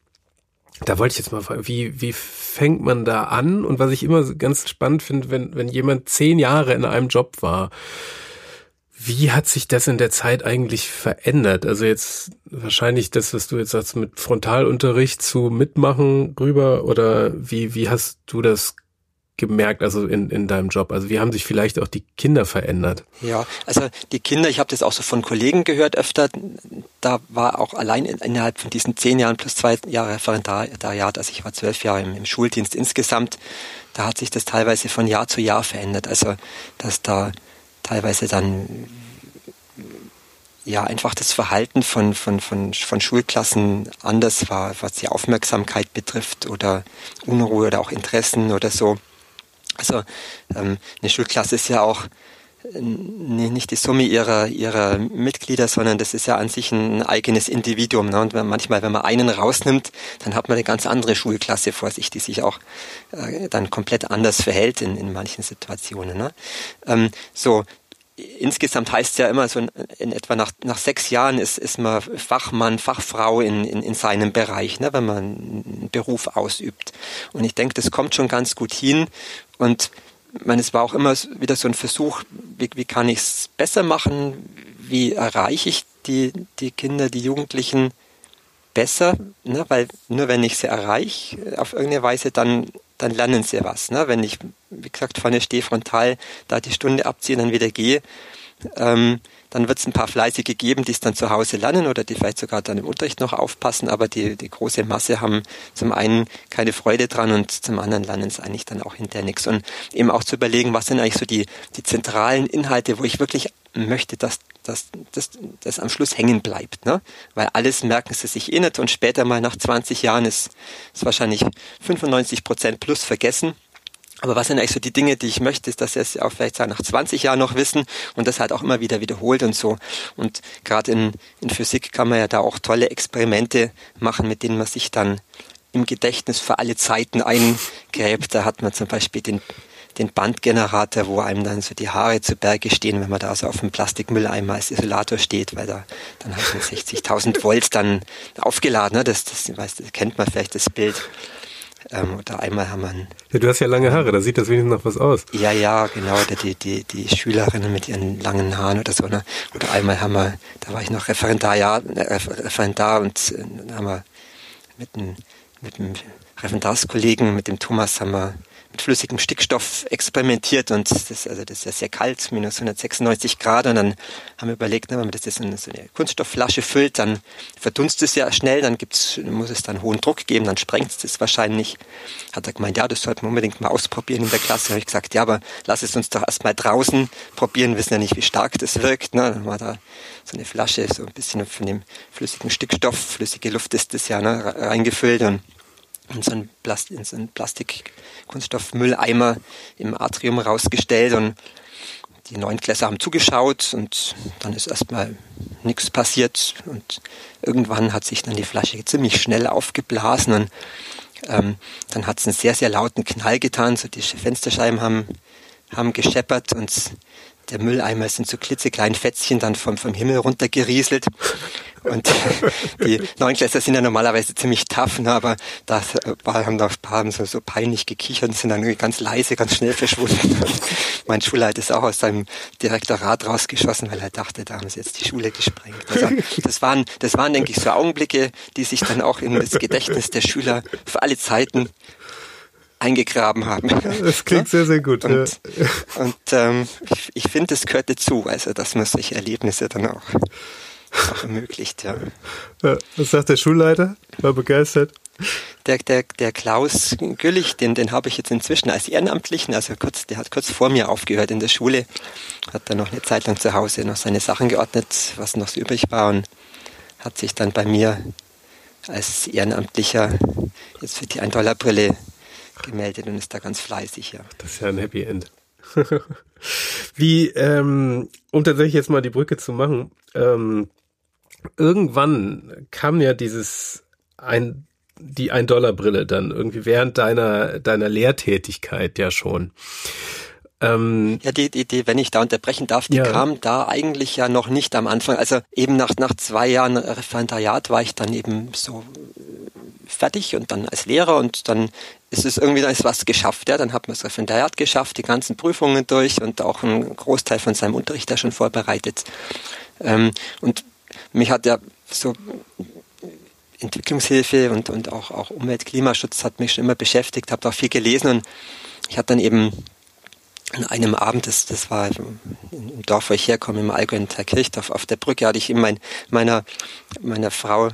da wollte ich jetzt mal fragen, wie, wie fängt man da an? Und was ich immer ganz spannend finde, wenn, wenn jemand zehn Jahre in einem Job war, wie hat sich das in der Zeit eigentlich verändert? Also jetzt wahrscheinlich das, was du jetzt sagst, mit Frontalunterricht zu Mitmachen rüber oder wie, wie hast du das gemerkt, also in, in deinem Job? Also wie haben sich vielleicht auch die Kinder verändert? Ja, also die Kinder, ich habe das auch so von Kollegen gehört öfter, da war auch allein innerhalb von diesen zehn Jahren plus zwei Jahre Referendariat, also ich war zwölf Jahre im, im Schuldienst insgesamt, da hat sich das teilweise von Jahr zu Jahr verändert. Also dass da teilweise dann ja einfach das Verhalten von, von, von, von Schulklassen anders war, was die Aufmerksamkeit betrifft oder Unruhe oder auch Interessen oder so. Also ähm, eine Schulklasse ist ja auch äh, nicht die Summe ihrer, ihrer Mitglieder, sondern das ist ja an sich ein eigenes Individuum. Ne? Und manchmal, wenn man einen rausnimmt, dann hat man eine ganz andere Schulklasse vor sich, die sich auch äh, dann komplett anders verhält in, in manchen Situationen. Ne? Ähm, so, insgesamt heißt es ja immer so in, in, etwa nach, nach sechs Jahren ist, ist man Fachmann, Fachfrau in, in, in seinem Bereich, ne, wenn man einen Beruf ausübt. Und ich denke, das kommt schon ganz gut hin. Und meine, es war auch immer wieder so ein Versuch, wie, wie kann ich es besser machen? Wie erreiche ich die, die Kinder, die Jugendlichen besser? Ne? Weil nur wenn ich sie erreiche auf irgendeine Weise, dann dann lernen sie was. Ne? Wenn ich, wie gesagt, vorne stehe, frontal da die Stunde abziehe, dann wieder gehe, ähm, dann wird es ein paar Fleißige geben, die es dann zu Hause lernen oder die vielleicht sogar dann im Unterricht noch aufpassen, aber die, die große Masse haben zum einen keine Freude dran und zum anderen lernen es eigentlich dann auch hinterher nichts. Und eben auch zu überlegen, was sind eigentlich so die, die zentralen Inhalte, wo ich wirklich möchte, dass dass das, das am Schluss hängen bleibt. Ne? Weil alles merken sie sich eh nicht und später mal nach 20 Jahren ist, ist wahrscheinlich 95 Prozent plus vergessen. Aber was sind eigentlich so die Dinge, die ich möchte, ist, dass sie es auch vielleicht nach 20 Jahren noch wissen und das halt auch immer wieder wiederholt und so. Und gerade in, in Physik kann man ja da auch tolle Experimente machen, mit denen man sich dann im Gedächtnis für alle Zeiten eingräbt. Da hat man zum Beispiel den den Bandgenerator, wo einem dann so die Haare zu Berge stehen, wenn man da so auf dem Plastikmülleimer als Isolator steht, weil da dann halt mit 60.000 Volt dann aufgeladen, ne? das, das, das kennt man vielleicht das Bild. Ähm, oder einmal haben wir einen, ja, du hast ja lange Haare, da sieht das wenigstens noch was aus. Ja, ja, genau. Die, die, die Schülerinnen mit ihren langen Haaren oder so. Ne? Oder einmal haben wir, da war ich noch Referendar, ja, äh, Referendar und äh, dann haben wir mit einem, mit einem Referendarskollegen, mit dem Thomas, haben wir flüssigem Stickstoff experimentiert und das, also das ist ja sehr kalt, minus 196 Grad und dann haben wir überlegt, ne, wenn man das jetzt in so eine Kunststoffflasche füllt, dann verdunstet es ja schnell, dann gibt's, muss es dann hohen Druck geben, dann sprengt es wahrscheinlich. Hat er gemeint, ja, das sollten wir unbedingt mal ausprobieren in der Klasse. habe ich gesagt, ja, aber lass es uns doch erstmal draußen probieren, wissen ja nicht, wie stark das wirkt. Ne? Dann war da so eine Flasche, so ein bisschen von dem flüssigen Stickstoff, flüssige Luft ist das ja, ne, reingefüllt und in so einen, Plast Plastik-Kunststoffmülleimer im Atrium rausgestellt und die Neunklässler haben zugeschaut und dann ist erstmal nichts passiert und irgendwann hat sich dann die Flasche ziemlich schnell aufgeblasen und ähm, dann hat es einen sehr, sehr lauten Knall getan, so die Fensterscheiben haben, haben gescheppert und der Mülleimer ist in so klitzekleinen Fetzchen dann vom, vom Himmel runtergerieselt. Und [laughs] die Neunklässler sind ja normalerweise ziemlich tough, ne, aber da haben da ein paar so, so peinlich gekichert und sind dann ganz leise, ganz schnell verschwunden. Und [laughs] mein Schulleiter ist auch aus seinem Direktorat rausgeschossen, weil er dachte, da haben sie jetzt die Schule gesprengt. Also das waren, das waren, denke ich, so Augenblicke, die sich dann auch in das Gedächtnis der Schüler für alle Zeiten eingegraben haben. [laughs] Das klingt sehr, sehr gut. Und, ja. und ähm, ich, ich finde, es gehört dazu, also dass man solche Erlebnisse dann auch ermöglicht. Ja. ja. Was sagt der Schulleiter? War begeistert? Der, der, der Klaus Güllich, den, den habe ich jetzt inzwischen als Ehrenamtlichen, also kurz, der hat kurz vor mir aufgehört in der Schule, hat dann noch eine Zeit lang zu Hause noch seine Sachen geordnet, was noch so übrig war und hat sich dann bei mir als Ehrenamtlicher jetzt für die 1-Dollar-Brille gemeldet und ist da ganz fleißig, ja. Das ist ja ein Happy End. [laughs] Wie, ähm, um tatsächlich jetzt mal die Brücke zu machen, ähm, irgendwann kam ja dieses ein, die Ein-Dollar-Brille dann irgendwie während deiner, deiner Lehrtätigkeit ja schon. Ähm, ja, die Idee, wenn ich da unterbrechen darf, die ja. kam da eigentlich ja noch nicht am Anfang. Also eben nach, nach zwei Jahren Referendariat war ich dann eben so fertig und dann als Lehrer und dann ist es irgendwie, dann ist was geschafft. Ja? Dann hat man das Referendariat geschafft, die ganzen Prüfungen durch und auch einen Großteil von seinem Unterricht da schon vorbereitet. Ähm, und mich hat ja so Entwicklungshilfe und, und auch, auch Umwelt, Klimaschutz hat mich schon immer beschäftigt, habe auch viel gelesen und ich hatte dann eben an einem Abend, das, das war im Dorf, wo ich herkomme, im Allgäu in Kirchdorf, auf der Brücke hatte ich eben mein, meiner, meiner Frau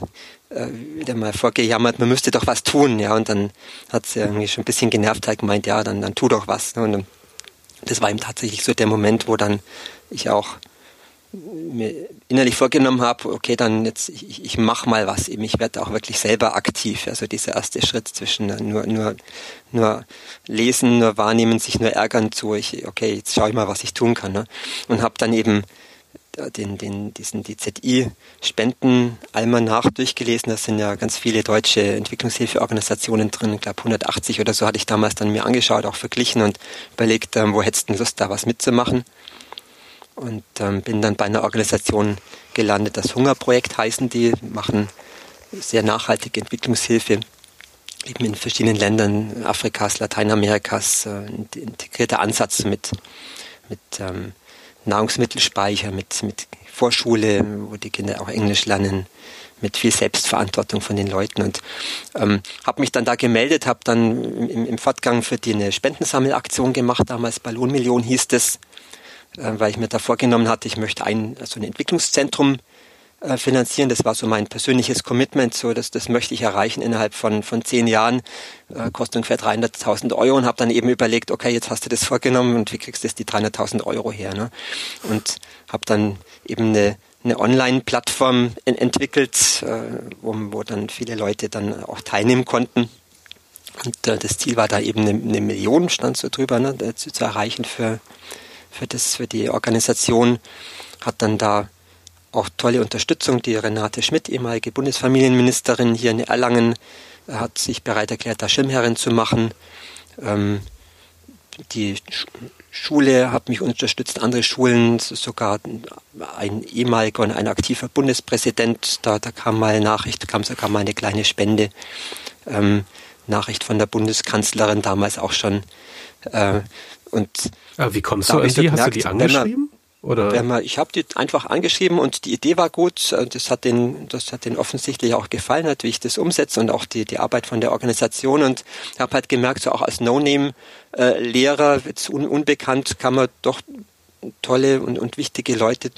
äh, wieder mal vorgejammert, man müsste doch was tun, ja, und dann hat sie irgendwie schon ein bisschen genervt halt gemeint, ja, dann, dann tu doch was. Ne? Und das war eben tatsächlich so der Moment, wo dann ich auch mir innerlich vorgenommen habe, okay, dann jetzt ich, ich mache mal was eben, ich werde auch wirklich selber aktiv. Also dieser erste Schritt zwischen nur nur nur lesen, nur wahrnehmen, sich nur ärgern zu, ich okay, jetzt schaue ich mal, was ich tun kann. Ne? Und habe dann eben den, den, diesen DZI-Spenden-Almanach durchgelesen. Da sind ja ganz viele deutsche Entwicklungshilfeorganisationen drin. Ich glaube 180 oder so hatte ich damals dann mir angeschaut, auch verglichen und überlegt, ähm, wo hättest du Lust, da was mitzumachen. Und ähm, bin dann bei einer Organisation gelandet, das Hungerprojekt heißen die, machen sehr nachhaltige Entwicklungshilfe eben in verschiedenen Ländern Afrikas, Lateinamerikas, äh, integrierter Ansatz mit, mit ähm, Nahrungsmittelspeicher, mit, mit Vorschule, wo die Kinder auch Englisch lernen, mit viel Selbstverantwortung von den Leuten. Und ähm, habe mich dann da gemeldet, habe dann im, im Fortgang für die eine Spendensammelaktion gemacht, damals Ballonmillion hieß es, weil ich mir da vorgenommen hatte, ich möchte ein, also ein Entwicklungszentrum äh, finanzieren. Das war so mein persönliches Commitment, so dass das möchte ich erreichen innerhalb von von zehn Jahren. Äh, kostet ungefähr 300.000 Euro und habe dann eben überlegt, okay, jetzt hast du das vorgenommen und wie kriegst du jetzt die 300.000 Euro her? Ne? Und habe dann eben eine eine Online-Plattform entwickelt, äh, wo, wo dann viele Leute dann auch teilnehmen konnten. Und äh, das Ziel war da eben eine, eine Million, stand so drüber, ne, zu, zu erreichen für, für, das, für die Organisation. Hat dann da auch tolle Unterstützung. Die Renate Schmidt, ehemalige Bundesfamilienministerin hier in Erlangen, hat sich bereit erklärt, da Schirmherrin zu machen. Ähm, die Schule hat mich unterstützt, andere Schulen, sogar ein ehemaliger und ein aktiver Bundespräsident, da, da kam mal eine Nachricht, kam sogar mal eine kleine Spende. Ähm, Nachricht von der Bundeskanzlerin damals auch schon. Äh, und Aber wie kommst du an die? Hast du die angeschrieben? Man, ich habe die einfach angeschrieben und die Idee war gut. Das hat den, das hat den offensichtlich auch gefallen, wie ich das umsetze und auch die, die Arbeit von der Organisation und habe halt gemerkt, so auch als No-Name-Lehrer, jetzt un, unbekannt, kann man doch tolle und, und wichtige Leute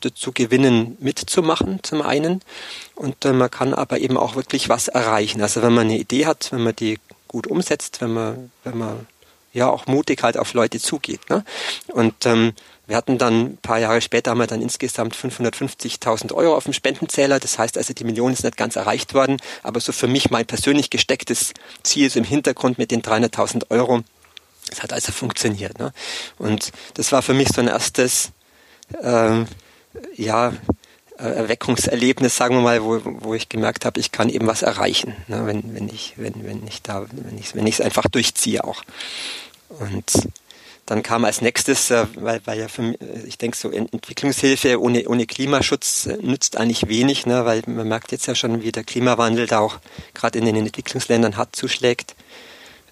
dazu gewinnen, mitzumachen, zum einen. Und äh, man kann aber eben auch wirklich was erreichen. Also wenn man eine Idee hat, wenn man die gut umsetzt, wenn man, wenn man ja auch mutig halt auf Leute zugeht. Ne? Und ähm, wir hatten dann ein paar Jahre später haben wir dann insgesamt 550.000 Euro auf dem Spendenzähler. Das heißt also, die Million ist nicht ganz erreicht worden. Aber so für mich mein persönlich gestecktes Ziel ist im Hintergrund mit den 300.000 Euro. Das hat also funktioniert. Ne? Und das war für mich so ein erstes, äh, ja, Erweckungserlebnis, sagen wir mal, wo, wo ich gemerkt habe, ich kann eben was erreichen, ne, wenn, wenn ich, wenn, wenn ich da, wenn ich, wenn ich es einfach durchziehe auch. Und dann kam als nächstes, äh, weil, weil ja für mich, ich denke so Entwicklungshilfe ohne, ohne Klimaschutz äh, nützt eigentlich wenig, ne, weil man merkt jetzt ja schon, wie der Klimawandel da auch gerade in den Entwicklungsländern hart zuschlägt.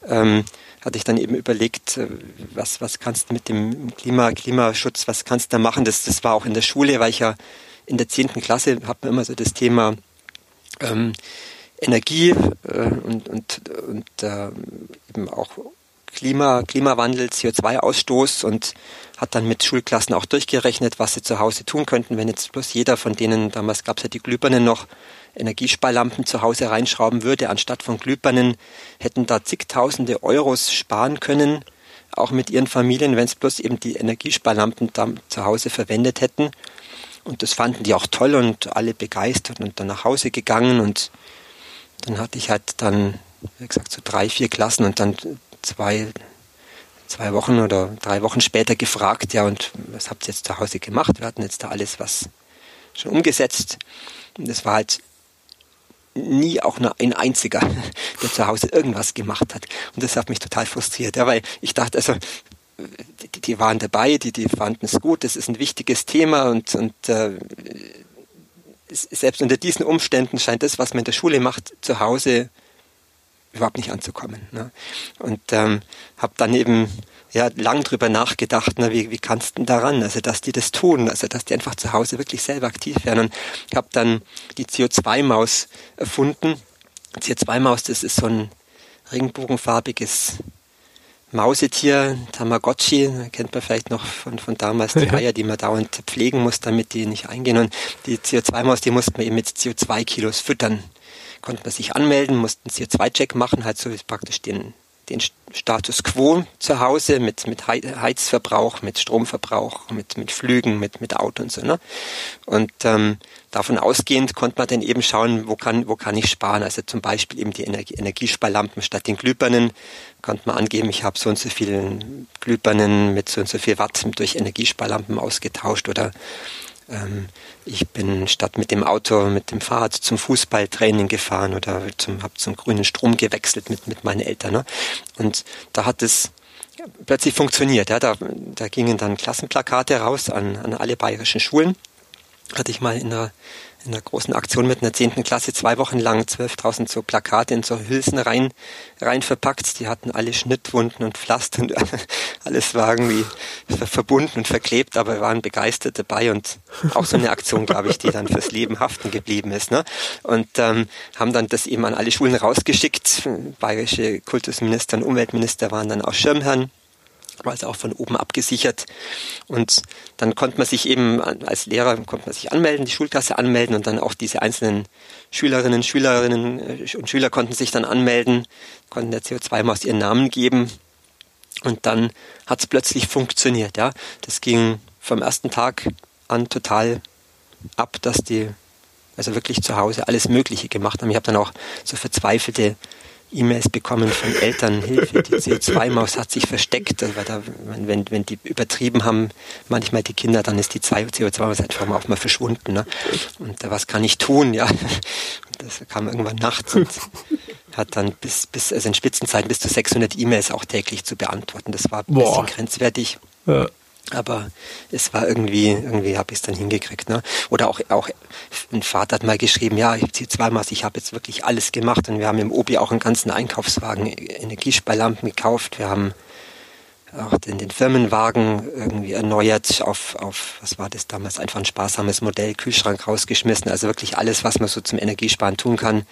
Ähm, hatte ich dann eben überlegt, äh, was, was kannst du mit dem Klima, Klimaschutz, was kannst du da machen? Das, das war auch in der Schule, weil ich ja in der zehnten Klasse hat man immer so das Thema ähm, Energie äh, und, und, und äh, eben auch Klima, Klimawandel, CO2-Ausstoß und hat dann mit Schulklassen auch durchgerechnet, was sie zu Hause tun könnten, wenn jetzt bloß jeder von denen, damals gab es ja die Glühbirnen noch, Energiesparlampen zu Hause reinschrauben würde, anstatt von Glühbirnen, hätten da zigtausende Euros sparen können, auch mit ihren Familien, wenn es bloß eben die Energiesparlampen zu Hause verwendet hätten. Und das fanden die auch toll und alle begeistert und dann nach Hause gegangen und dann hatte ich halt dann, wie gesagt, so drei, vier Klassen und dann zwei, zwei Wochen oder drei Wochen später gefragt, ja, und was habt ihr jetzt zu Hause gemacht? Wir hatten jetzt da alles was schon umgesetzt. Und es war halt nie auch nur ein einziger, [laughs] der zu Hause irgendwas gemacht hat. Und das hat mich total frustriert, ja, weil ich dachte, also die, die waren dabei, die, die fanden es gut, das ist ein wichtiges Thema und, und äh, selbst unter diesen Umständen scheint das, was man in der Schule macht, zu Hause überhaupt nicht anzukommen. Ne? Und ähm, habe dann eben ja lang drüber nachgedacht, ne, wie, wie kannst du denn daran, also dass die das tun, also dass die einfach zu Hause wirklich selber aktiv werden. Und ich habe dann die CO2-Maus erfunden. CO2-Maus, das ist so ein regenbogenfarbiges Mausetier, Tamagotchi, kennt man vielleicht noch von, von damals, die Eier, die man dauernd pflegen muss, damit die nicht eingehen. Und die CO2-Maus, die musste man eben mit CO2-Kilos füttern konnte man sich anmelden, mussten CO2-Check machen, halt so praktisch den, den Status quo zu Hause mit, mit Heizverbrauch, mit Stromverbrauch, mit, mit Flügen, mit, mit Auto und so. Ne? Und ähm, davon ausgehend konnte man dann eben schauen, wo kann, wo kann ich sparen. Also zum Beispiel eben die Energie, Energiesparlampen statt den Glühbirnen konnte man angeben, ich habe so und so viele Glühbirnen mit so und so viel Watt durch Energiesparlampen ausgetauscht oder ich bin statt mit dem Auto, mit dem Fahrrad zum Fußballtraining gefahren oder zum, habe zum grünen Strom gewechselt mit, mit meinen Eltern. Ne? Und da hat es plötzlich funktioniert. Ja? Da, da gingen dann Klassenplakate raus an, an alle bayerischen Schulen. Hatte ich mal in einer in einer großen Aktion mit einer zehnten Klasse zwei Wochen lang 12.000 so Plakate in so Hülsen rein, rein verpackt. Die hatten alle Schnittwunden und Pflaster und [laughs] alles war irgendwie verbunden und verklebt, aber waren begeistert dabei und auch so eine Aktion, glaube ich, die dann fürs Leben haften geblieben ist. Ne? Und ähm, haben dann das eben an alle Schulen rausgeschickt. Bayerische Kultusminister und Umweltminister waren dann auch Schirmherren war also auch von oben abgesichert. Und dann konnte man sich eben als Lehrer konnte man sich anmelden, die Schulklasse anmelden und dann auch diese einzelnen Schülerinnen, Schülerinnen äh, und Schüler konnten sich dann anmelden, konnten der CO2-Maus ihren Namen geben. Und dann hat es plötzlich funktioniert. Ja, das ging vom ersten Tag an total ab, dass die also wirklich zu Hause alles Mögliche gemacht haben. Ich habe dann auch so verzweifelte E-Mails bekommen von Eltern, Hilfe, die CO2-Maus hat sich versteckt, weil da, wenn, wenn die übertrieben haben, manchmal die Kinder, dann ist die CO2-Maus einfach mal auch mal verschwunden. Ne? Und äh, was kann ich tun? Ja, und das kam irgendwann nachts und hat dann bis, bis also in Spitzenzeiten bis zu 600 E-Mails auch täglich zu beantworten. Das war ein Boah. bisschen grenzwertig. Ja. Aber es war irgendwie, irgendwie habe ich es dann hingekriegt. Ne? Oder auch, auch ein Vater hat mal geschrieben, ja, ich ziehe zweimal, ich habe jetzt wirklich alles gemacht und wir haben im Obi auch einen ganzen Einkaufswagen Energiesparlampen gekauft. Wir haben auch den, den Firmenwagen irgendwie erneuert auf, auf, was war das damals, einfach ein sparsames Modell, Kühlschrank rausgeschmissen, also wirklich alles, was man so zum Energiesparen tun kann.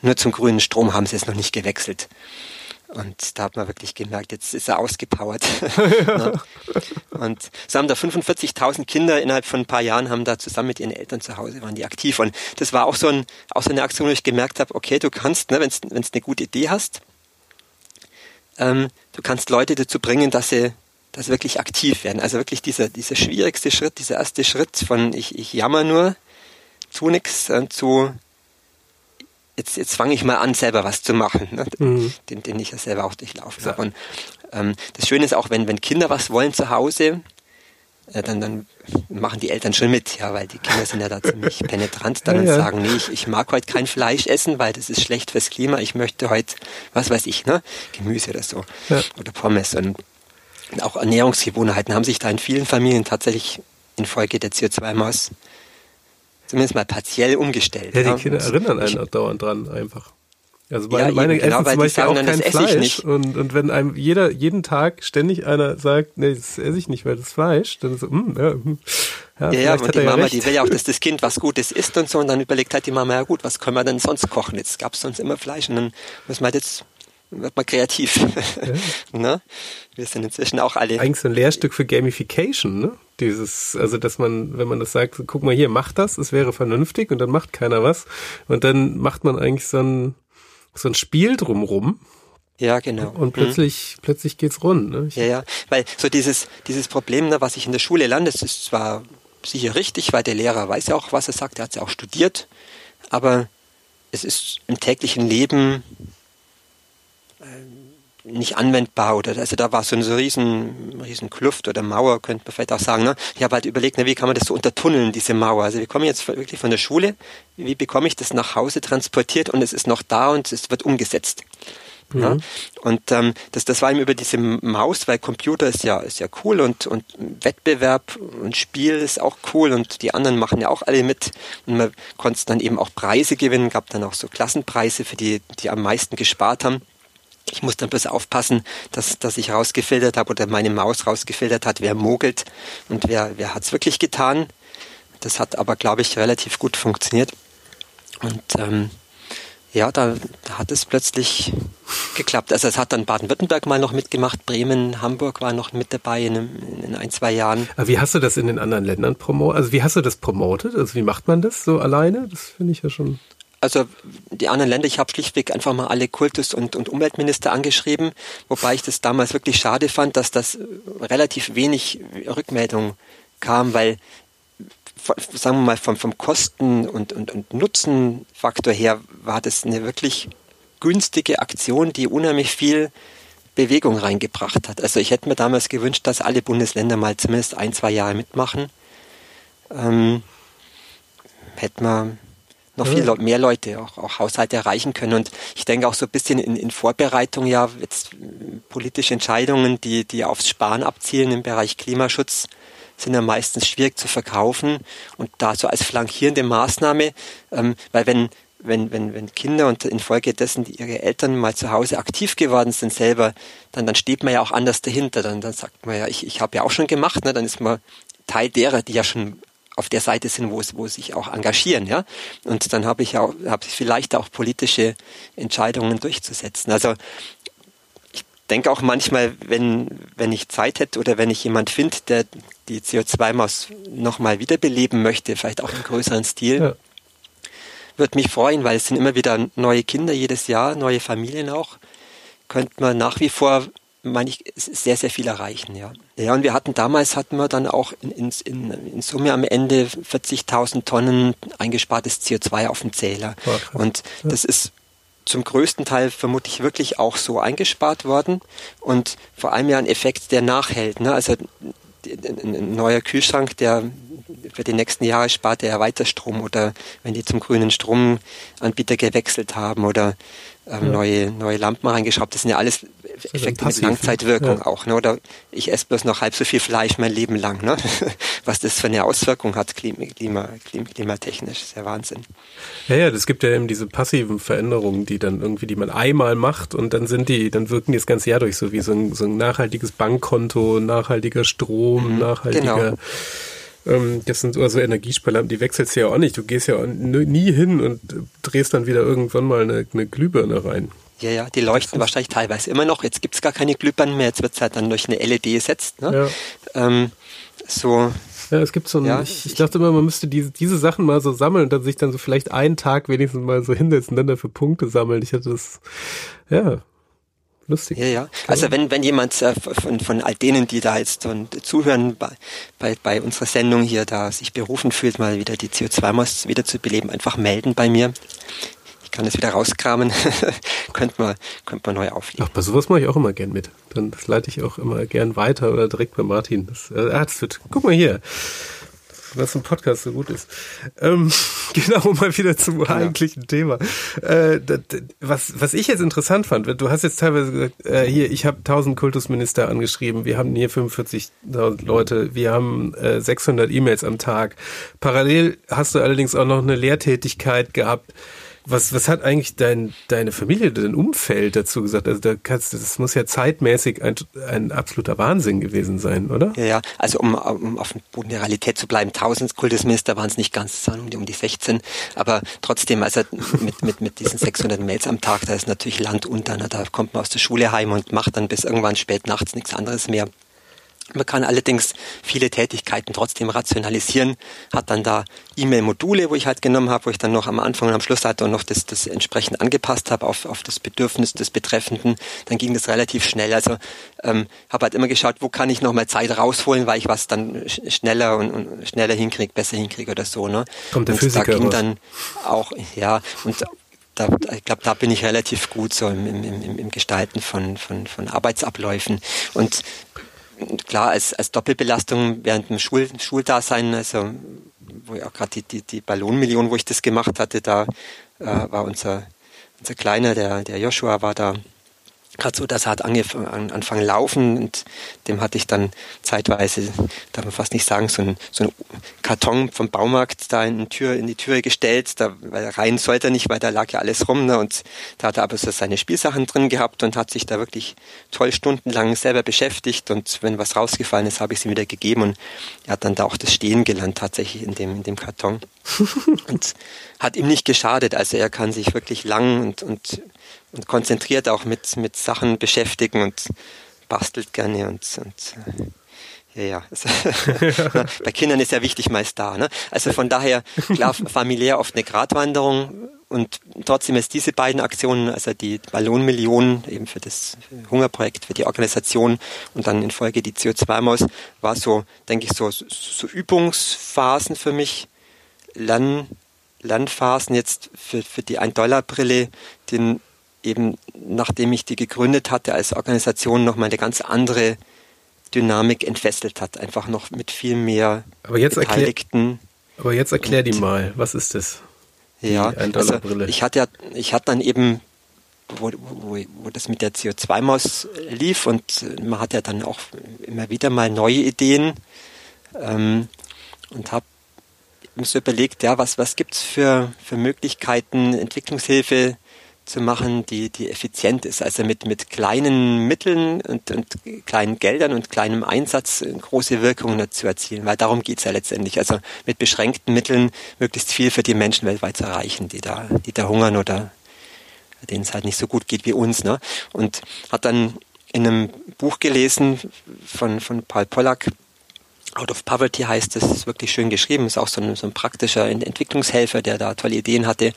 Nur zum grünen Strom haben sie es noch nicht gewechselt. Und da hat man wirklich gemerkt, jetzt ist er ausgepowert. [laughs] Ne? Und so haben da 45.000 Kinder innerhalb von ein paar Jahren haben da zusammen mit ihren Eltern zu Hause waren die aktiv. Und das war auch so, ein, auch so eine Aktion, wo ich gemerkt habe, okay, du kannst, ne, wenn du eine gute Idee hast, ähm, du kannst Leute dazu bringen, dass sie dass sie wirklich aktiv werden. Also wirklich dieser, dieser schwierigste Schritt, dieser erste Schritt von ich, ich jammer nur, tu nix, äh, zu jetzt, jetzt fange ich mal an, selber was zu machen, ne? mhm. den, den ich ja selber auch durchlaufen habe. Und ähm, das Schöne ist auch, wenn, wenn Kinder was wollen zu Hause, äh, dann, dann machen die Eltern schon mit, ja, weil die Kinder sind ja da ziemlich [laughs] penetrant dann ja, und ja. sagen, nee, ich, ich mag heute kein Fleisch essen, weil das ist schlecht fürs Klima. Ich möchte heute, was weiß ich, ne, Gemüse oder so ja. oder Pommes und auch Ernährungsgewohnheiten haben sich da in vielen Familien tatsächlich infolge der CO2-Maus zumindest mal partiell umgestellt. Ja, die Kinder ja. erinnern einen auch dauernd dran einfach. Also meine, ja, meine genau, essen zum Beispiel auch kein Fleisch und, und wenn einem jeder jeden Tag ständig einer sagt, nee, das esse ich nicht, weil das Fleisch, dann so, mm, ja, mm. ja, ja, ja und die Mama, recht. die will ja auch, dass [laughs] das Kind was Gutes isst und so und dann überlegt halt die Mama, ja gut, was können wir denn sonst kochen? Jetzt gab es sonst immer Fleisch und dann muss man halt jetzt wird man kreativ. Ja. [laughs] ne? Wir sind inzwischen auch alle. Eigentlich so ein Lehrstück für Gamification, ne? Dieses, also dass man, wenn man das sagt, guck mal hier, mach das, es wäre vernünftig und dann macht keiner was. Und dann macht man eigentlich so ein, so ein Spiel drumrum. Ja, genau. Und mhm. plötzlich, mhm. plötzlich geht's rund. Ne? Ja, ja. Weil so dieses, dieses Problem, ne, was ich in der Schule lande, das ist zwar sicher richtig, weil der Lehrer weiß ja auch, was er sagt, er hat ja auch studiert, aber es ist im täglichen Leben nicht anwendbar oder also da war so eine so riesen, riesen Kluft oder Mauer, könnte man vielleicht auch sagen. Ne? Ich habe halt überlegt, ne, wie kann man das so untertunneln, diese Mauer. Also wir kommen jetzt wirklich von der Schule, wie bekomme ich das nach Hause transportiert und es ist noch da und es wird umgesetzt. Mhm. Ja? Und ähm, das, das war eben über diese Maus, weil Computer ist ja, ist ja cool und, und Wettbewerb und Spiel ist auch cool und die anderen machen ja auch alle mit. Und man konnte dann eben auch Preise gewinnen, gab dann auch so Klassenpreise für die, die am meisten gespart haben. Ich muss dann bloß aufpassen, dass, dass ich rausgefiltert habe oder meine Maus rausgefiltert hat, wer mogelt und wer, wer hat es wirklich getan. Das hat aber, glaube ich, relativ gut funktioniert. Und ähm, ja, da, da hat es plötzlich geklappt. Also es hat dann Baden-Württemberg mal noch mitgemacht, Bremen, Hamburg war noch mit dabei in, in ein, zwei Jahren. Aber wie hast du das in den anderen Ländern promotet? Also wie hast du das promotet? Also wie macht man das so alleine? Das finde ich ja schon also die anderen Länder, ich habe schlichtweg einfach mal alle Kultus- und, und Umweltminister angeschrieben, wobei ich das damals wirklich schade fand, dass das relativ wenig Rückmeldung kam, weil sagen wir mal vom, vom Kosten- und, und, und Nutzenfaktor her war das eine wirklich günstige Aktion, die unheimlich viel Bewegung reingebracht hat. Also ich hätte mir damals gewünscht, dass alle Bundesländer mal zumindest ein, zwei Jahre mitmachen. Ähm, hätte man noch viel mehr Leute, auch, auch Haushalte erreichen können. Und ich denke auch so ein bisschen in, in Vorbereitung ja jetzt politische Entscheidungen, die, die aufs Sparen abzielen im Bereich Klimaschutz, sind ja meistens schwierig zu verkaufen. Und da so als flankierende Maßnahme, ähm, weil wenn, wenn, wenn, wenn Kinder und infolgedessen ihre Eltern mal zu Hause aktiv geworden sind selber, dann, dann steht man ja auch anders dahinter. Dann, dann sagt man ja, ich, ich habe ja auch schon gemacht, ne? dann ist man Teil derer, die ja schon auf der Seite sind, wo es, wo sich auch engagieren, ja. Und dann habe ich auch, habe ich vielleicht auch politische Entscheidungen durchzusetzen. Also ich denke auch manchmal, wenn, wenn ich Zeit hätte oder wenn ich jemand finde, der die CO2-Maus nochmal wiederbeleben möchte, vielleicht auch im größeren Stil, ja. würde mich freuen, weil es sind immer wieder neue Kinder jedes Jahr, neue Familien auch. Könnte man nach wie vor meine ich, sehr, sehr viel erreichen, ja. Ja, und wir hatten damals, hatten wir dann auch in, in, in, Summe am Ende 40.000 Tonnen eingespartes CO2 auf dem Zähler. Oh, und ja. das ist zum größten Teil vermutlich wirklich auch so eingespart worden und vor allem ja ein Effekt, der nachhält. Ne? Also ein neuer Kühlschrank, der für die nächsten Jahre spart er weiter Strom oder wenn die zum grünen Stromanbieter gewechselt haben oder ähm, ja. neue, neue Lampen reingeschraubt. Das sind ja alles Effekte mit Langzeitwirkung ja. auch. Ne? Oder ich esse bloß noch halb so viel Fleisch mein Leben lang. Ne? [laughs] Was das für eine Auswirkung hat, klima, klima, klimatechnisch. Das ist ja Wahnsinn. Ja, ja, das gibt ja eben diese passiven Veränderungen, die dann irgendwie, die man einmal macht und dann sind die, dann wirken die das ganze Jahr durch, so wie so ein, so ein nachhaltiges Bankkonto, nachhaltiger Strom, mhm, nachhaltiger genau ähm, das sind also Energiesparlampen, die wechselst du ja auch nicht. Du gehst ja nie hin und drehst dann wieder irgendwann mal eine, eine Glühbirne rein. Ja, ja, die leuchten wahrscheinlich teilweise immer noch. Jetzt gibt es gar keine Glühbirnen mehr, jetzt wird es halt dann durch eine LED ersetzt. Ne? Ja. Ähm, so. Ja, es gibt so ein, ja, ich, ich, dachte immer, man müsste diese, diese Sachen mal so sammeln und dann sich dann so vielleicht einen Tag wenigstens mal so hinsetzen, dann dafür Punkte sammeln. Ich hatte das, ja, lustig. Ja, ja. Also wenn, wenn jemand äh, von, von all denen, die da jetzt und zuhören bei, bei, bei unserer Sendung hier, da sich berufen fühlt, mal wieder die CO2-Maus wieder zu beleben, einfach melden bei mir. Kann es wieder rauskramen. [laughs] könnte man, könnte man neu auflegen. Ach, bei sowas mache ich auch immer gern mit. Dann das leite ich auch immer gern weiter oder direkt bei Martin. Das, äh, das wird, guck mal hier was ein Podcast so gut ist. Ähm, [laughs] genau, mal wieder zum ja. eigentlichen Thema. Äh, das, was, was ich jetzt interessant fand, du hast jetzt teilweise gesagt, äh, hier, ich habe 1000 Kultusminister angeschrieben, wir haben hier 45.000 Leute, wir haben äh, 600 E-Mails am Tag. Parallel hast du allerdings auch noch eine Lehrtätigkeit gehabt. Was, was hat eigentlich dein, deine Familie, dein Umfeld dazu gesagt? Also da kannst, das muss ja zeitmäßig ein, ein absoluter Wahnsinn gewesen sein, oder? Ja, ja. Also um, um auf dem Boden der Realität zu bleiben, 1000 Kultusminister waren es nicht ganz, um die, um die 16. Aber trotzdem, also mit, mit, mit diesen 600 Mails am Tag, da ist natürlich Land unter. Ne? Da kommt man aus der Schule heim und macht dann bis irgendwann spät nachts nichts anderes mehr. Man kann allerdings viele Tätigkeiten trotzdem rationalisieren, hat dann da E-Mail-Module, wo ich halt genommen habe, wo ich dann noch am Anfang und am Schluss halt auch noch das, das entsprechend angepasst habe auf, auf das Bedürfnis des Betreffenden. Dann ging das relativ schnell. Also ähm, habe halt immer geschaut, wo kann ich noch mal Zeit rausholen, weil ich was dann schneller und, und schneller hinkriege, besser hinkriege oder so. Ne? Kommt der und Physiker da ging raus. dann auch, ja, und da, ich glaube, da bin ich relativ gut so im, im, im, im Gestalten von, von, von Arbeitsabläufen. Und klar, als, als Doppelbelastung während dem Schul, Schuldasein, also wo ja gerade die, die, die Ballonmillion, wo ich das gemacht hatte, da äh, war unser, unser Kleiner, der, der Joshua, war da gerade so, dass er hat angefangen, anfangen laufen und dem hatte ich dann zeitweise, darf man fast nicht sagen, so ein, so ein Karton vom Baumarkt da in die, Tür, in die Türe gestellt, da, weil rein sollte er nicht, weil da lag ja alles rum ne, und da hat er aber so seine Spielsachen drin gehabt und hat sich da wirklich toll stundenlang selber beschäftigt. Und wenn was rausgefallen ist, habe ich sie wieder gegeben. Und er hat dann da auch das Stehen gelernt tatsächlich in dem, in dem Karton. [laughs] Und hat ihm nicht geschadet, also er kann sich wirklich lang und, und und konzentriert auch mit, mit Sachen beschäftigen und bastelt gerne und, und äh, ja, ja. [laughs] bei Kindern ist ja wichtig meist da. Ne? Also von daher, klar, familiär oft eine Gratwanderung und trotzdem ist diese beiden Aktionen, also die Ballonmillion eben für das Hungerprojekt, für die Organisation und dann in Folge die CO2-Maus, war so, denke ich, so, so Übungsphasen für mich, Lern, Lernphasen jetzt für, für die 1-Dollar-Brille, den eben nachdem ich die gegründet hatte als Organisation nochmal eine ganz andere Dynamik entfesselt hat. Einfach noch mit viel mehr aber jetzt Beteiligten. Erklär, aber jetzt erklär die mal, was ist das? Ja, also ich hatte ja, ich hatte dann eben, wo, wo, wo das mit der CO2-Maus lief und man hat ja dann auch immer wieder mal neue Ideen ähm, und habe mir so überlegt, ja, was, was gibt's für, für Möglichkeiten, Entwicklungshilfe zu machen, die, die effizient ist. Also mit, mit kleinen Mitteln und, und kleinen Geldern und kleinem Einsatz große Wirkungen zu erzielen, weil darum geht's ja letztendlich. Also mit beschränkten Mitteln möglichst viel für die Menschen weltweit zu erreichen, die da, die da hungern oder denen es halt nicht so gut geht wie uns. Ne? Und hat dann in einem Buch gelesen von, von Paul Pollack, Out of Poverty heißt es, ist wirklich schön geschrieben, ist auch so ein, so ein praktischer Entwicklungshelfer, der da tolle Ideen hatte.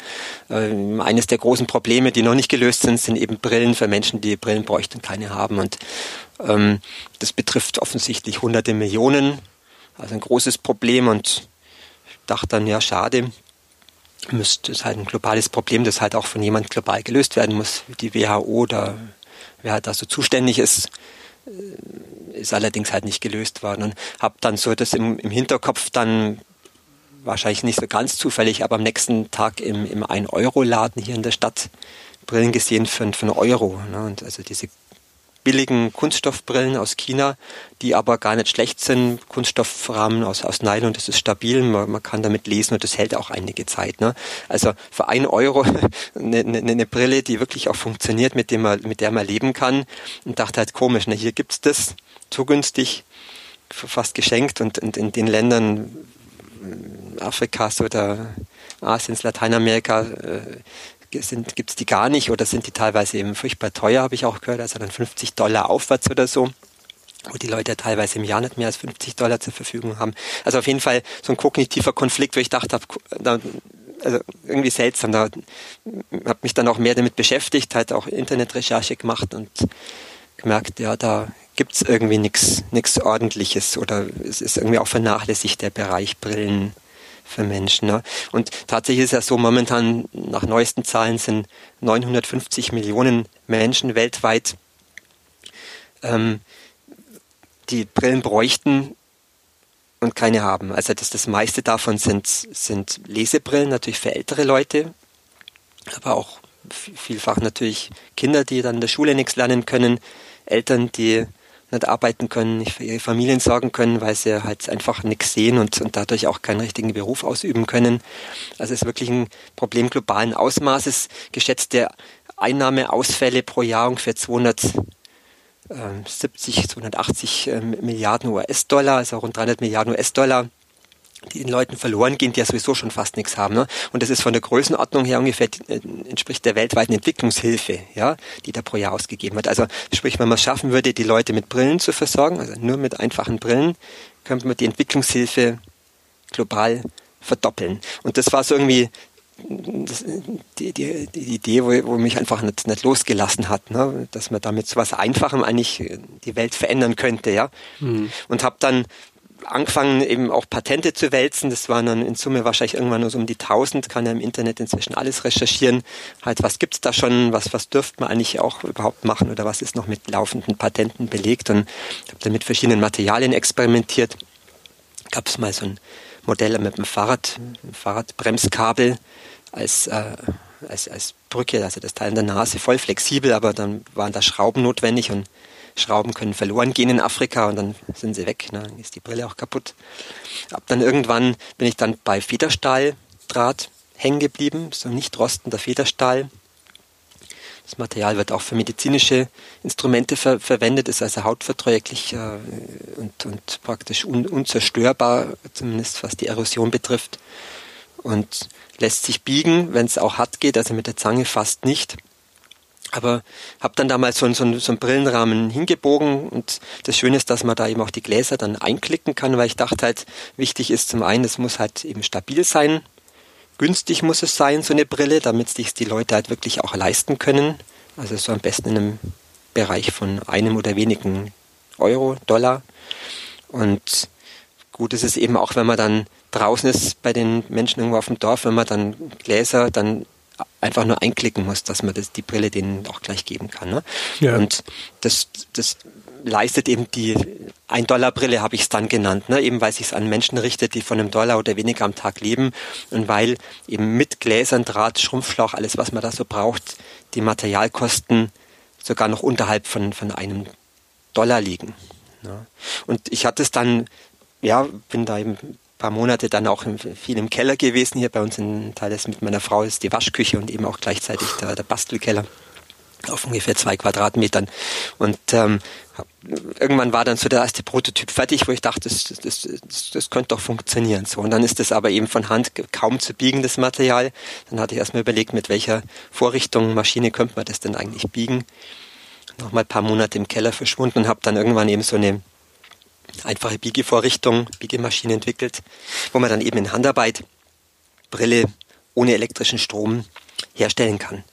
Ähm, eines der großen Probleme, die noch nicht gelöst sind, sind eben Brillen für Menschen, die Brillen bräuchten, keine haben. Und ähm, das betrifft offensichtlich hunderte Millionen, also ein großes Problem. Und ich dachte dann, ja, schade, müsste es halt ein globales Problem, das halt auch von jemand global gelöst werden muss, wie die WHO oder wer halt da so zuständig ist ist allerdings halt nicht gelöst worden und habe dann so das im, im Hinterkopf dann wahrscheinlich nicht so ganz zufällig, aber am nächsten Tag im, im 1-Euro-Laden hier in der Stadt Brillen gesehen für, für einen Euro. Ne? Und also diese billigen Kunststoffbrillen aus China, die aber gar nicht schlecht sind. Kunststoffrahmen aus, aus Nylon, das ist stabil, man, man kann damit lesen und das hält auch einige Zeit. Ne? Also für ein Euro [laughs] eine, eine, eine Brille, die wirklich auch funktioniert, mit, dem man, mit der man leben kann. Und dachte halt komisch, ne? hier gibt's das, zu günstig, fast geschenkt und, und in den Ländern Afrikas oder Asiens, Lateinamerika sind, gibt's die gar nicht oder sind die teilweise eben furchtbar teuer, habe ich auch gehört, also dann 50 Dollar aufwärts oder so wo die Leute teilweise im Jahr nicht mehr als 50 Dollar zur Verfügung haben. Also auf jeden Fall so ein kognitiver Konflikt, wo ich dachte, da, also irgendwie seltsam, da habe mich dann auch mehr damit beschäftigt, halt auch Internetrecherche gemacht und gemerkt, ja, da gibt's irgendwie nichts nichts ordentliches oder es ist irgendwie auch vernachlässigt der Bereich Brillen für Menschen. Ne? Und tatsächlich ist ja so, momentan nach neuesten Zahlen sind 950 Millionen Menschen weltweit, ähm, die Brillen bräuchten und keine haben. Also das, das meiste davon sind, sind Lesebrillen, natürlich für ältere Leute, aber auch vielfach natürlich Kinder, die dann in der Schule nichts lernen können, Eltern, die nicht arbeiten können, nicht für ihre Familien sorgen können, weil sie halt einfach nichts sehen und, und dadurch auch keinen richtigen Beruf ausüben können. Also es ist wirklich ein Problem globalen Ausmaßes. Geschätzte Einnahmeausfälle pro Jahr ungefähr 270, 280 ähm, Milliarden US-Dollar, also rund 300 Milliarden US-Dollar den Leuten verloren gehen, die ja sowieso schon fast nichts haben. Ne? Und das ist von der Größenordnung her ungefähr äh, entspricht der weltweiten Entwicklungshilfe, ja, die da pro Jahr ausgegeben wird. Also sprich, wenn man es schaffen würde, die Leute mit Brillen zu versorgen, also nur mit einfachen Brillen, könnte man die Entwicklungshilfe global verdoppeln. Und das war so irgendwie das, die, die, die Idee, wo, wo mich einfach nicht, nicht losgelassen hat, ne? dass man damit so was Einfachem eigentlich die Welt verändern könnte, ja. Mhm. Und habe dann angefangen, eben auch Patente zu wälzen. Das waren dann in Summe wahrscheinlich irgendwann nur so um die 1000. Kann ja im Internet inzwischen alles recherchieren. Halt, was gibt's da schon? Was, was dürfte man eigentlich auch überhaupt machen? Oder was ist noch mit laufenden Patenten belegt? Und habe dann mit verschiedenen Materialien experimentiert. Gab es mal so ein Modell mit einem Fahrrad, einem Fahrradbremskabel als, äh, als, als Brücke, also das Teil in der Nase, voll flexibel, aber dann waren da Schrauben notwendig und Schrauben können verloren gehen in Afrika und dann sind sie weg, ne? dann ist die Brille auch kaputt. Ab dann irgendwann bin ich dann bei Federstahldraht hängen geblieben, so nicht rostender Federstahl. Das Material wird auch für medizinische Instrumente ver verwendet, ist also hautverträglich äh, und, und, praktisch un unzerstörbar, zumindest was die Erosion betrifft. Und lässt sich biegen, wenn es auch hart geht, also mit der Zange fast nicht. Aber habe dann damals so, so, so einen Brillenrahmen hingebogen und das Schöne ist, dass man da eben auch die Gläser dann einklicken kann, weil ich dachte halt, wichtig ist zum einen, es muss halt eben stabil sein, günstig muss es sein, so eine Brille, damit sich die Leute halt wirklich auch leisten können. Also so am besten in einem Bereich von einem oder wenigen Euro, Dollar. Und gut ist es eben auch, wenn man dann draußen ist bei den Menschen irgendwo auf dem Dorf, wenn man dann Gläser dann einfach nur einklicken muss, dass man das, die Brille denen auch gleich geben kann. Ne? Ja. Und das, das leistet eben die ein Dollar Brille habe ich es dann genannt, ne? eben weil sich es an Menschen richtet, die von einem Dollar oder weniger am Tag leben und weil eben mit Gläsern, Draht, Schrumpfschlauch, alles was man da so braucht, die Materialkosten sogar noch unterhalb von, von einem Dollar liegen. Ne? Und ich hatte es dann, ja, bin da eben paar Monate dann auch viel im Keller gewesen. Hier bei uns in Thales mit meiner Frau ist die Waschküche und eben auch gleichzeitig der, der Bastelkeller auf ungefähr zwei Quadratmetern. Und ähm, irgendwann war dann so der erste Prototyp fertig, wo ich dachte, das, das, das, das könnte doch funktionieren. So, und dann ist das aber eben von Hand kaum zu biegen, das Material. Dann hatte ich erstmal überlegt, mit welcher Vorrichtung, Maschine könnte man das denn eigentlich biegen. Nochmal ein paar Monate im Keller verschwunden und habe dann irgendwann eben so eine einfache Biegevorrichtung, Biegemaschine entwickelt, wo man dann eben in Handarbeit Brille ohne elektrischen Strom herstellen kann.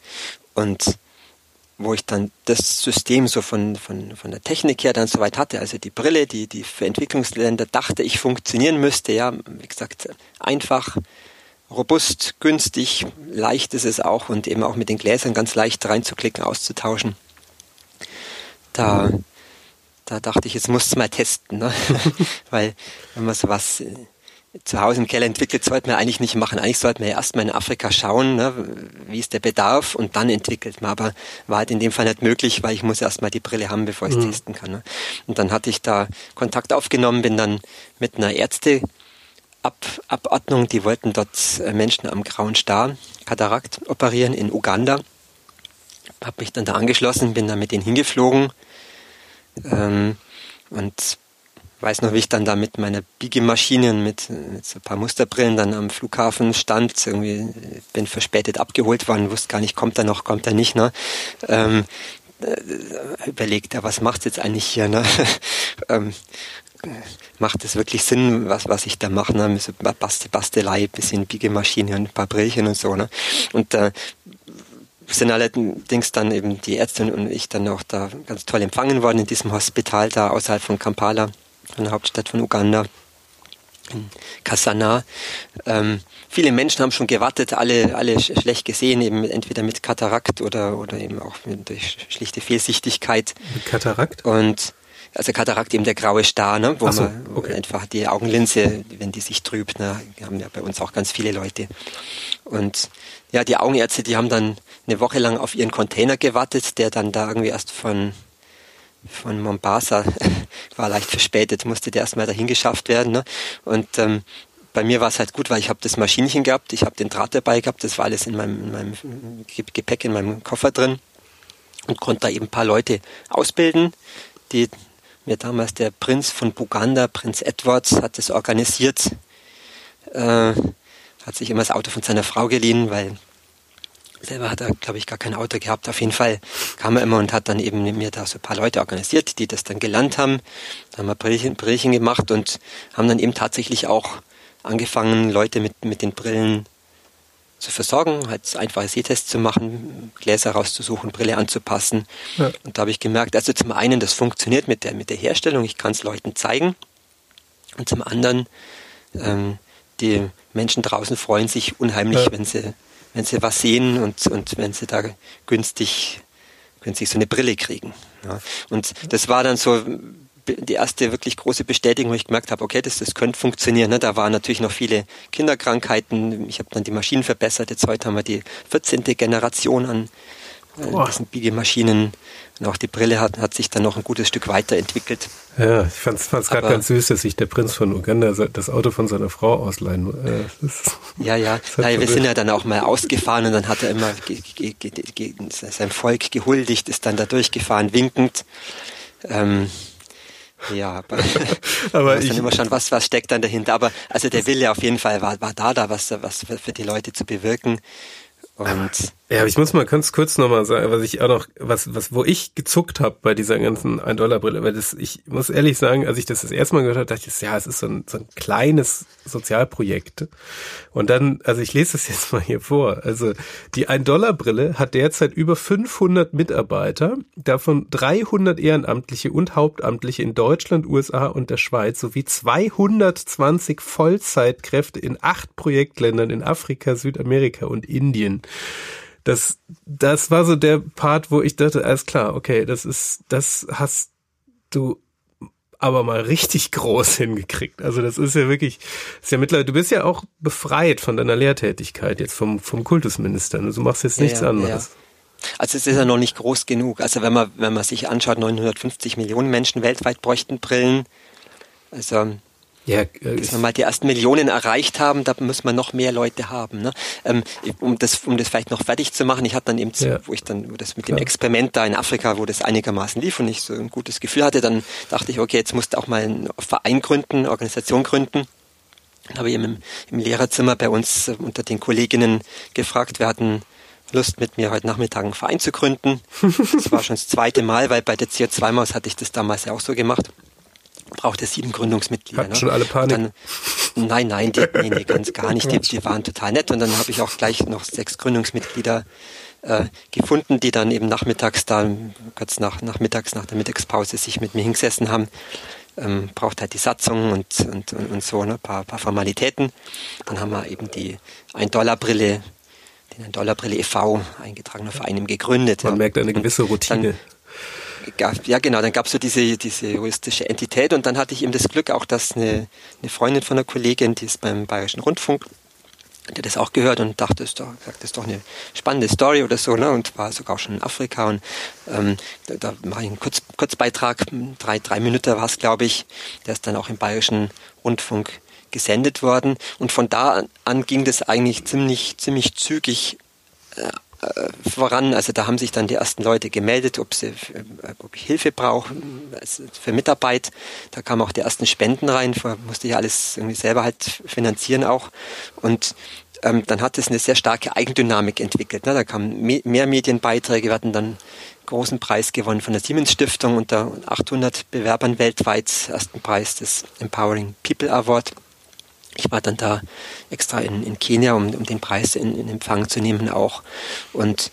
Und wo ich dann das System so von, von, von der Technik her dann soweit hatte, also die Brille, die, die für Entwicklungsländer dachte ich funktionieren müsste, ja, wie gesagt, einfach, robust, günstig, leicht ist es auch und eben auch mit den Gläsern ganz leicht reinzuklicken, auszutauschen. Da da dachte ich, jetzt muss es mal testen, ne? [laughs] weil wenn man sowas äh, zu Hause im Keller entwickelt, sollte man eigentlich nicht machen. Eigentlich sollte man ja erstmal in Afrika schauen, ne, wie ist der Bedarf und dann entwickelt man. Aber war halt in dem Fall nicht möglich, weil ich muss erstmal die Brille haben, bevor ich es mhm. testen kann. Ne. Und dann hatte ich da Kontakt aufgenommen, bin dann mit einer Ärzte Ab Abordnung, die wollten dort äh, Menschen am grauen Star, Katarakt, operieren in Uganda. Hab mich dann da angeschlossen, bin dann mit denen hingeflogen ähm, und weiß noch, wie ich dann da mit meiner Biegemaschine und mit, mit so ein paar Musterbrillen dann am Flughafen stand. Irgendwie bin verspätet abgeholt worden, wusste gar nicht, kommt er noch, kommt er nicht. Ne? Ähm, äh, überlegt er, was macht jetzt eigentlich hier? Ne? [laughs] ähm, macht es wirklich Sinn, was, was ich da mache? Ne? So Baste, Bastelei, bisschen Biegemaschine und ein paar Brillchen und so. Ne? Und äh, sind allerdings dann eben die Ärztin und ich dann auch da ganz toll empfangen worden in diesem Hospital da außerhalb von Kampala von der Hauptstadt von Uganda, in Kasana. Ähm, viele Menschen haben schon gewartet, alle, alle schlecht gesehen, eben entweder mit Katarakt oder, oder eben auch durch schlichte Fehlsichtigkeit. Mit Katarakt? Und also Katarakt eben der graue Star, ne, wo so, man okay. einfach die Augenlinse, wenn die sich trübt, ne, haben ja bei uns auch ganz viele Leute. Und ja, die Augenärzte, die haben dann eine Woche lang auf ihren Container gewartet, der dann da irgendwie erst von von Mombasa [laughs] war leicht verspätet, musste der erstmal dahin geschafft werden. Ne? Und ähm, bei mir war es halt gut, weil ich habe das Maschinchen gehabt, ich habe den Draht dabei gehabt, das war alles in meinem, in meinem Gepäck, in meinem Koffer drin und konnte da eben ein paar Leute ausbilden, die mir damals der Prinz von Buganda, Prinz Edwards, hat das organisiert, äh, hat sich immer das Auto von seiner Frau geliehen, weil Selber hat er, glaube ich, gar kein Auto gehabt. Auf jeden Fall kam er immer und hat dann eben mir da so ein paar Leute organisiert, die das dann gelernt haben. Da haben wir Brillchen, Brillchen gemacht und haben dann eben tatsächlich auch angefangen, Leute mit, mit den Brillen zu versorgen, halt einfache Sehtests zu machen, Gläser rauszusuchen, Brille anzupassen. Ja. Und da habe ich gemerkt, also zum einen, das funktioniert mit der, mit der Herstellung, ich kann es Leuten zeigen. Und zum anderen, ähm, die Menschen draußen freuen sich unheimlich, ja. wenn sie wenn sie was sehen und, und wenn sie da günstig, günstig so eine Brille kriegen. Ja. Und das war dann so die erste wirklich große Bestätigung, wo ich gemerkt habe, okay, das, das könnte funktionieren. Ne? Da waren natürlich noch viele Kinderkrankheiten. Ich habe dann die Maschinen verbessert. Jetzt heute haben wir die 14. Generation an äh, diesen Biegemaschinen. Und auch die Brille hat, hat sich dann noch ein gutes Stück weiterentwickelt. Ja, ich fand es gerade ganz süß, dass sich der Prinz von Uganda das Auto von seiner Frau ausleihen äh, [laughs] Ja, ja. [laughs] Naja, wir sind ja dann auch mal ausgefahren und dann hat er immer sein Volk gehuldigt, ist dann da durchgefahren, winkend. Ähm, ja, aber, [laughs] aber ich dann immer schon, was, was steckt dann dahinter. Aber also der Wille auf jeden Fall war, war da, da was, was für die Leute zu bewirken. Und ja, aber ich muss mal ganz kurz nochmal sagen, was ich auch noch, was, was, wo ich gezuckt habe bei dieser ganzen 1-Dollar-Brille, weil das, ich muss ehrlich sagen, als ich das das erste Mal gehört habe, dachte ich, ja, es ist so ein, so ein kleines Sozialprojekt. Und dann, also ich lese das jetzt mal hier vor. Also die 1-Dollar-Brille hat derzeit über 500 Mitarbeiter, davon 300 Ehrenamtliche und Hauptamtliche in Deutschland, USA und der Schweiz sowie 220 Vollzeitkräfte in acht Projektländern in Afrika, Südamerika und Indien das, das war so der Part, wo ich dachte, alles klar, okay, das ist, das hast du aber mal richtig groß [laughs] hingekriegt. Also das ist ja wirklich, ist ja mittlerweile, du bist ja auch befreit von deiner Lehrtätigkeit jetzt vom, vom Kultusminister. Also du machst jetzt nichts ja, anderes. Ja. Also es ist ja noch nicht groß genug. Also wenn man, wenn man sich anschaut, 950 Millionen Menschen weltweit bräuchten Brillen. Also ja, äh, bis wir mal die ersten Millionen erreicht haben, da muss man noch mehr Leute haben. Ne? Ähm, um, das, um das vielleicht noch fertig zu machen, ich hatte dann eben, ja. wo ich dann wo das mit Klar. dem Experiment da in Afrika, wo das einigermaßen lief und ich so ein gutes Gefühl hatte, dann dachte ich, okay, jetzt musst du auch mal einen Verein gründen, Organisation gründen. Dann habe ich im, im Lehrerzimmer bei uns äh, unter den Kolleginnen gefragt, wir hatten Lust, mit mir heute Nachmittag einen Verein zu gründen. Das war schon das zweite Mal, weil bei der CO2-Maus hatte ich das damals ja auch so gemacht braucht es sieben Gründungsmitglieder. Hatten ne? schon alle Panik? Dann, nein, nein, die, nee, nee, ganz gar nicht. Die, die waren total nett. Und dann habe ich auch gleich noch sechs Gründungsmitglieder äh, gefunden, die dann eben nachmittags da, kurz nach, nachmittags nach der Mittagspause sich mit mir hingesessen haben. Ähm, braucht halt die Satzung und, und, und, und so, ne, paar, paar Formalitäten. Dann haben wir eben die 1-Dollar-Brille, den 1-Dollar-Brille e.V., eingetragener Verein, gegründet. Man ja. merkt eine gewisse Routine. Dann, ja genau, dann gab es so diese, diese juristische Entität und dann hatte ich eben das Glück auch, dass eine, eine Freundin von einer Kollegin, die ist beim Bayerischen Rundfunk, der das auch gehört und dachte, das ist doch, das ist doch eine spannende Story oder so, ne? Und war sogar auch schon in Afrika und ähm, da, da mache ich einen Kurz, Kurzbeitrag, drei, drei Minuten war es, glaube ich, der ist dann auch im Bayerischen Rundfunk gesendet worden. Und von da an ging das eigentlich ziemlich, ziemlich zügig äh, voran. Also da haben sich dann die ersten Leute gemeldet, ob sie äh, ob Hilfe brauchen also für Mitarbeit. Da kamen auch die ersten Spenden rein, musste ich alles irgendwie selber halt finanzieren auch. Und ähm, dann hat es eine sehr starke Eigendynamik entwickelt. Ne? Da kamen me mehr Medienbeiträge, wir hatten dann großen Preis gewonnen von der Siemens Stiftung unter 800 Bewerbern weltweit, ersten Preis des Empowering People Award. Ich war dann da extra in, in Kenia, um, um den Preis in, in Empfang zu nehmen auch. Und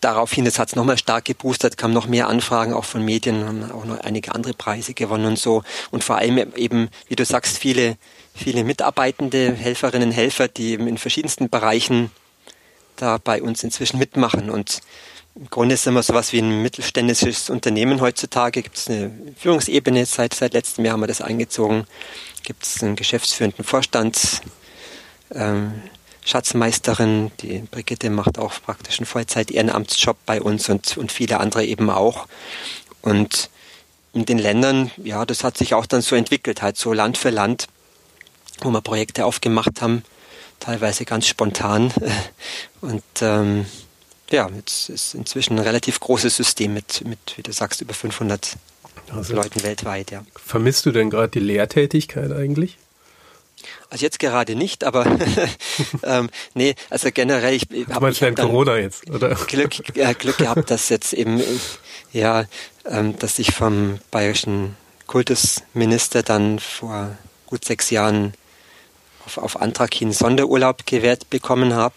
daraufhin, das hat es nochmal stark geboostert, kamen noch mehr Anfragen auch von Medien, haben auch noch einige andere Preise gewonnen und so. Und vor allem eben, wie du sagst, viele, viele Mitarbeitende, Helferinnen, Helfer, die eben in verschiedensten Bereichen da bei uns inzwischen mitmachen. Und im Grunde sind wir sowas wie ein mittelständisches Unternehmen heutzutage. Gibt es eine Führungsebene, seit, seit letztem Jahr haben wir das eingezogen gibt es einen geschäftsführenden Vorstand, ähm, die Brigitte macht auch praktisch einen Vollzeit-Ehrenamtsjob bei uns und, und viele andere eben auch. Und in den Ländern, ja, das hat sich auch dann so entwickelt, halt so Land für Land, wo wir Projekte aufgemacht haben, teilweise ganz spontan. [laughs] Und ähm, ja, jetzt ist inzwischen ein relativ großes System mit, mit wie du sagst, über 500 also, Leuten weltweit, ja. Vermisst du denn gerade die Lehrtätigkeit eigentlich? Also jetzt gerade nicht, aber [laughs] ähm, nee, also generell ich habe hab Corona jetzt, oder? Glück, äh, Glück gehabt, dass jetzt eben ja, ähm, dass ich vom bayerischen Kultusminister dann vor gut sechs Jahren auf, auf Antrag hin Sonderurlaub gewährt bekommen habe.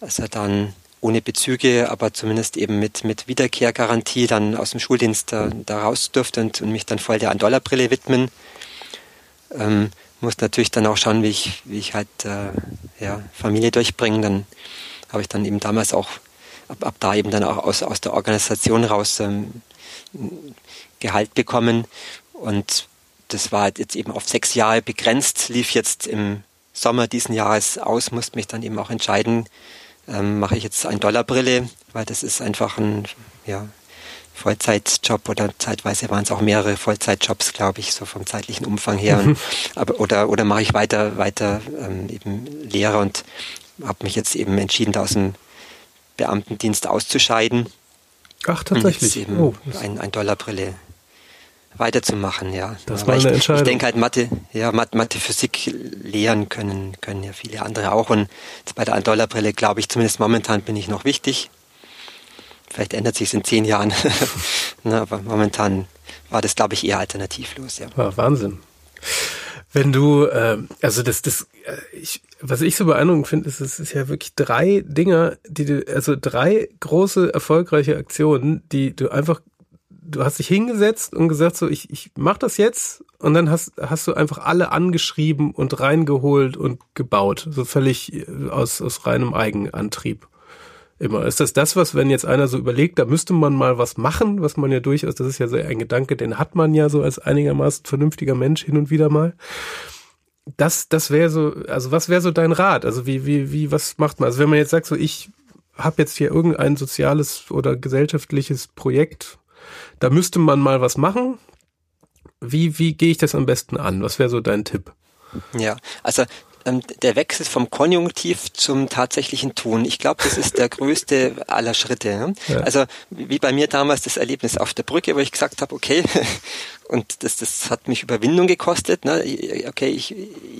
Also dann ohne Bezüge, aber zumindest eben mit, mit Wiederkehrgarantie dann aus dem Schuldienst da, da raus durfte und, und mich dann voll der Ein-Dollar-Brille widmen. Ähm, muss natürlich dann auch schauen, wie ich, wie ich halt äh, ja, Familie durchbringe. Dann habe ich dann eben damals auch ab, ab da eben dann auch aus, aus der Organisation raus ähm, Gehalt bekommen. Und das war jetzt eben auf sechs Jahre begrenzt, lief jetzt im Sommer diesen Jahres aus, musste mich dann eben auch entscheiden, ähm, mache ich jetzt ein Dollarbrille, weil das ist einfach ein ja, Vollzeitjob oder zeitweise waren es auch mehrere Vollzeitjobs, glaube ich, so vom zeitlichen Umfang her. Mhm. Aber, oder oder mache ich weiter weiter ähm, eben Lehrer und habe mich jetzt eben entschieden, da aus dem Beamtendienst auszuscheiden. Ach, tatsächlich. Und jetzt eben oh, ein, ein Dollarbrille weiterzumachen, ja. Das war eine ich, Entscheidung. Ich denke halt Mathe, ja, Mathe, Mathe, Physik lehren können, können ja viele andere auch. Und bei der Ein-Dollar-Brille glaube ich zumindest momentan bin ich noch wichtig. Vielleicht ändert sich es in zehn Jahren. [laughs] ne, aber momentan war das, glaube ich, eher alternativlos, ja. ja Wahnsinn. Wenn du, äh, also das, das, äh, ich, was ich so beeindruckend finde, ist, es ist ja wirklich drei Dinger, die du, also drei große erfolgreiche Aktionen, die du einfach du hast dich hingesetzt und gesagt so, ich, ich mach das jetzt und dann hast, hast du einfach alle angeschrieben und reingeholt und gebaut. So völlig äh, aus, aus reinem Eigenantrieb. Immer. Ist das das, was, wenn jetzt einer so überlegt, da müsste man mal was machen, was man ja durchaus, das ist ja so ein Gedanke, den hat man ja so als einigermaßen vernünftiger Mensch hin und wieder mal. Das, das wäre so, also was wäre so dein Rat? Also wie, wie, wie, was macht man? Also wenn man jetzt sagt, so ich habe jetzt hier irgendein soziales oder gesellschaftliches Projekt, da müsste man mal was machen. Wie, wie gehe ich das am besten an? Was wäre so dein Tipp? Ja, also ähm, der Wechsel vom Konjunktiv zum tatsächlichen Tun. Ich glaube, das ist der [laughs] größte aller Schritte. Ja. Also wie bei mir damals das Erlebnis auf der Brücke, wo ich gesagt habe, okay, [laughs] und das, das hat mich Überwindung gekostet. Ne? Okay, ich,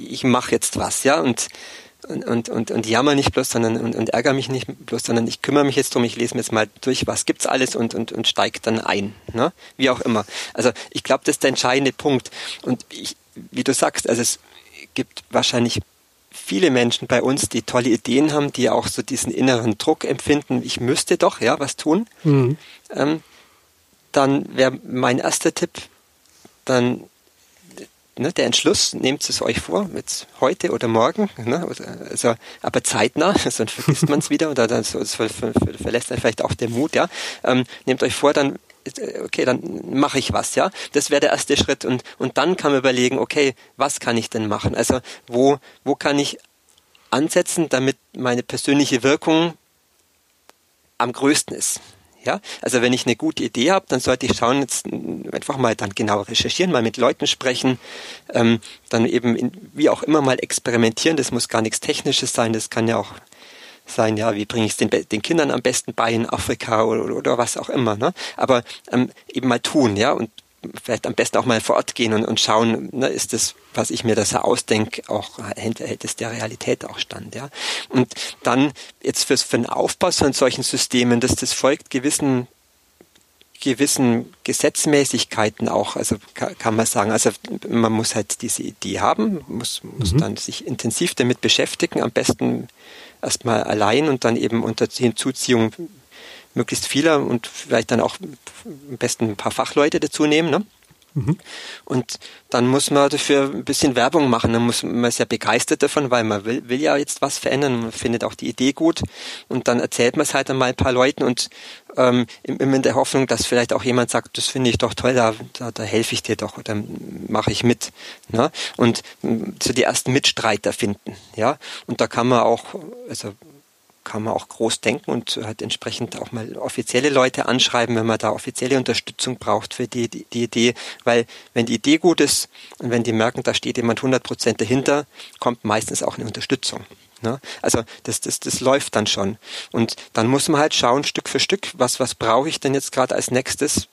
ich mache jetzt was, ja, und und, und, und, und jammer nicht bloß, sondern und, und ärgere mich nicht bloß, sondern ich kümmere mich jetzt drum, ich lese mir jetzt mal durch, was gibt's alles und, und, und steige dann ein. Ne? Wie auch immer. Also ich glaube, das ist der entscheidende Punkt. Und ich, wie du sagst, also es gibt wahrscheinlich viele Menschen bei uns, die tolle Ideen haben, die auch so diesen inneren Druck empfinden, ich müsste doch ja was tun. Mhm. Ähm, dann wäre mein erster Tipp, dann ne, der Entschluss, nehmt es euch vor, jetzt heute oder morgen, ne, also, aber zeitnah, [laughs] sonst vergisst man es [laughs] wieder oder dann so, so, verlässt dann vielleicht auch der Mut, ja. Ähm, nehmt euch vor, dann okay, dann mache ich was, ja. Das wäre der erste Schritt und und dann kann man überlegen, okay, was kann ich denn machen? Also wo wo kann ich ansetzen, damit meine persönliche Wirkung am größten ist? Ja, also wenn ich eine gute Idee habe, dann sollte ich schauen, jetzt einfach mal dann genau recherchieren, mal mit Leuten sprechen, ähm, dann eben in, wie auch immer mal experimentieren. Das muss gar nichts Technisches sein, das kann ja auch sein, ja, wie bringe ich es den, den, Kindern am besten bei in Afrika oder, oder was auch immer. Ne? Aber ähm, eben mal tun, ja, und vielleicht am besten auch mal vor Ort gehen und, und schauen, ne, ist das, was ich mir das ausdenke, auch hält es der Realität auch stand, ja. Und dann jetzt fürs, für den Aufbau von solchen Systemen, dass das folgt gewissen gewissen Gesetzmäßigkeiten auch, also kann, man sagen, also man muss halt diese Idee haben, muss, muss mhm. dann sich intensiv damit beschäftigen, am besten erstmal allein und dann eben unter Hinzuziehung möglichst vieler und vielleicht dann auch am besten ein paar Fachleute dazu nehmen. Ne? Mhm. Und dann muss man dafür ein bisschen Werbung machen. Dann muss man ist ja begeistert davon, weil man will, will ja jetzt was verändern. Man findet auch die Idee gut. Und dann erzählt man es halt einmal ein paar Leuten und ähm, immer in der Hoffnung, dass vielleicht auch jemand sagt, das finde ich doch toll, da, da, da helfe ich dir doch oder mache ich mit. Ne? Und so die ersten Mitstreiter finden. Ja, und da kann man auch, also kann man auch groß denken und halt entsprechend auch mal offizielle Leute anschreiben, wenn man da offizielle Unterstützung braucht für die, die, die Idee. Weil wenn die Idee gut ist und wenn die merken, da steht jemand 100 Prozent dahinter, kommt meistens auch eine Unterstützung. Ne? Also das, das, das läuft dann schon. Und dann muss man halt schauen, Stück für Stück, was, was brauche ich denn jetzt gerade als nächstes?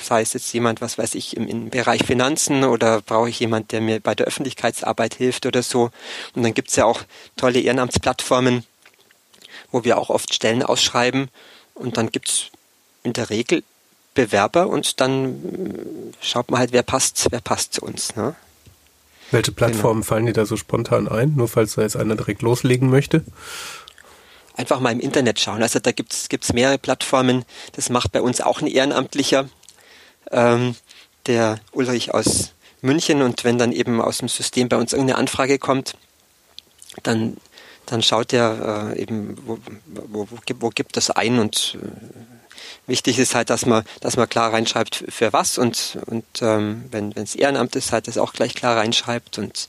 Sei es jetzt jemand, was weiß ich, im, im Bereich Finanzen oder brauche ich jemand, der mir bei der Öffentlichkeitsarbeit hilft oder so. Und dann gibt's ja auch tolle Ehrenamtsplattformen, wo wir auch oft Stellen ausschreiben und dann gibt es in der Regel Bewerber und dann äh, schaut man halt, wer passt, wer passt zu uns. Ne? Welche Plattformen genau. fallen dir da so spontan ein, nur falls da jetzt einer direkt loslegen möchte? Einfach mal im Internet schauen. Also da gibt es mehrere Plattformen. Das macht bei uns auch ein Ehrenamtlicher, ähm, der Ulrich aus München. Und wenn dann eben aus dem System bei uns irgendeine Anfrage kommt, dann dann schaut er äh, eben, wo, wo, wo, wo gibt es ein und äh, wichtig ist halt, dass man, dass man klar reinschreibt, für was und, und ähm, wenn es Ehrenamt ist, halt das auch gleich klar reinschreibt und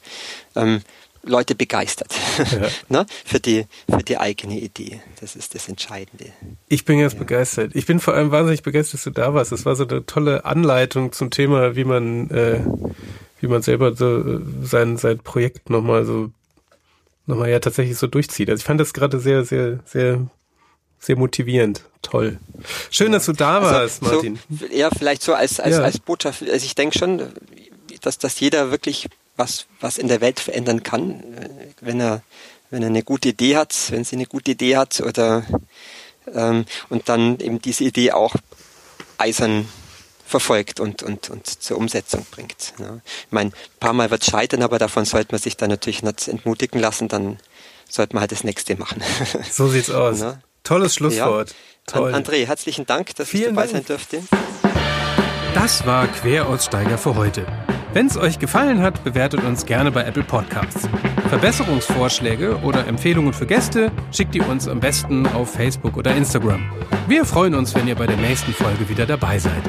ähm, Leute begeistert ja. [laughs] ne? für, die, für die eigene Idee. Das ist das Entscheidende. Ich bin jetzt ja. begeistert. Ich bin vor allem wahnsinnig begeistert, dass du da warst. Es war so eine tolle Anleitung zum Thema, wie man, äh, wie man selber so äh, sein, sein Projekt nochmal so nochmal ja tatsächlich so durchzieht. Also ich fand das gerade sehr, sehr, sehr, sehr motivierend. Toll. Schön, dass du da also warst, also, Martin. So, ja, vielleicht so als, als, ja. als Botschaft. Also ich denke schon, dass, dass jeder wirklich was, was in der Welt verändern kann, wenn er, wenn er eine gute Idee hat, wenn sie eine gute Idee hat oder ähm, und dann eben diese Idee auch eisern verfolgt und, und, und zur Umsetzung bringt. Ja. Ich meine, ein paar Mal wird es scheitern, aber davon sollte man sich dann natürlich nicht entmutigen lassen, dann sollte man halt das nächste machen. [laughs] So sieht's aus. Ja. Tolles Schlusswort. Ja. Toll. André, herzlichen Dank, dass Vielen ich dabei Dank. sein durfte. Das war Queraussteiger für heute. Wenn es euch gefallen hat, bewertet uns gerne bei Apple Podcasts. Verbesserungsvorschläge oder Empfehlungen für Gäste schickt ihr uns am besten auf Facebook oder Instagram. Wir freuen uns, wenn ihr bei der nächsten Folge wieder dabei seid.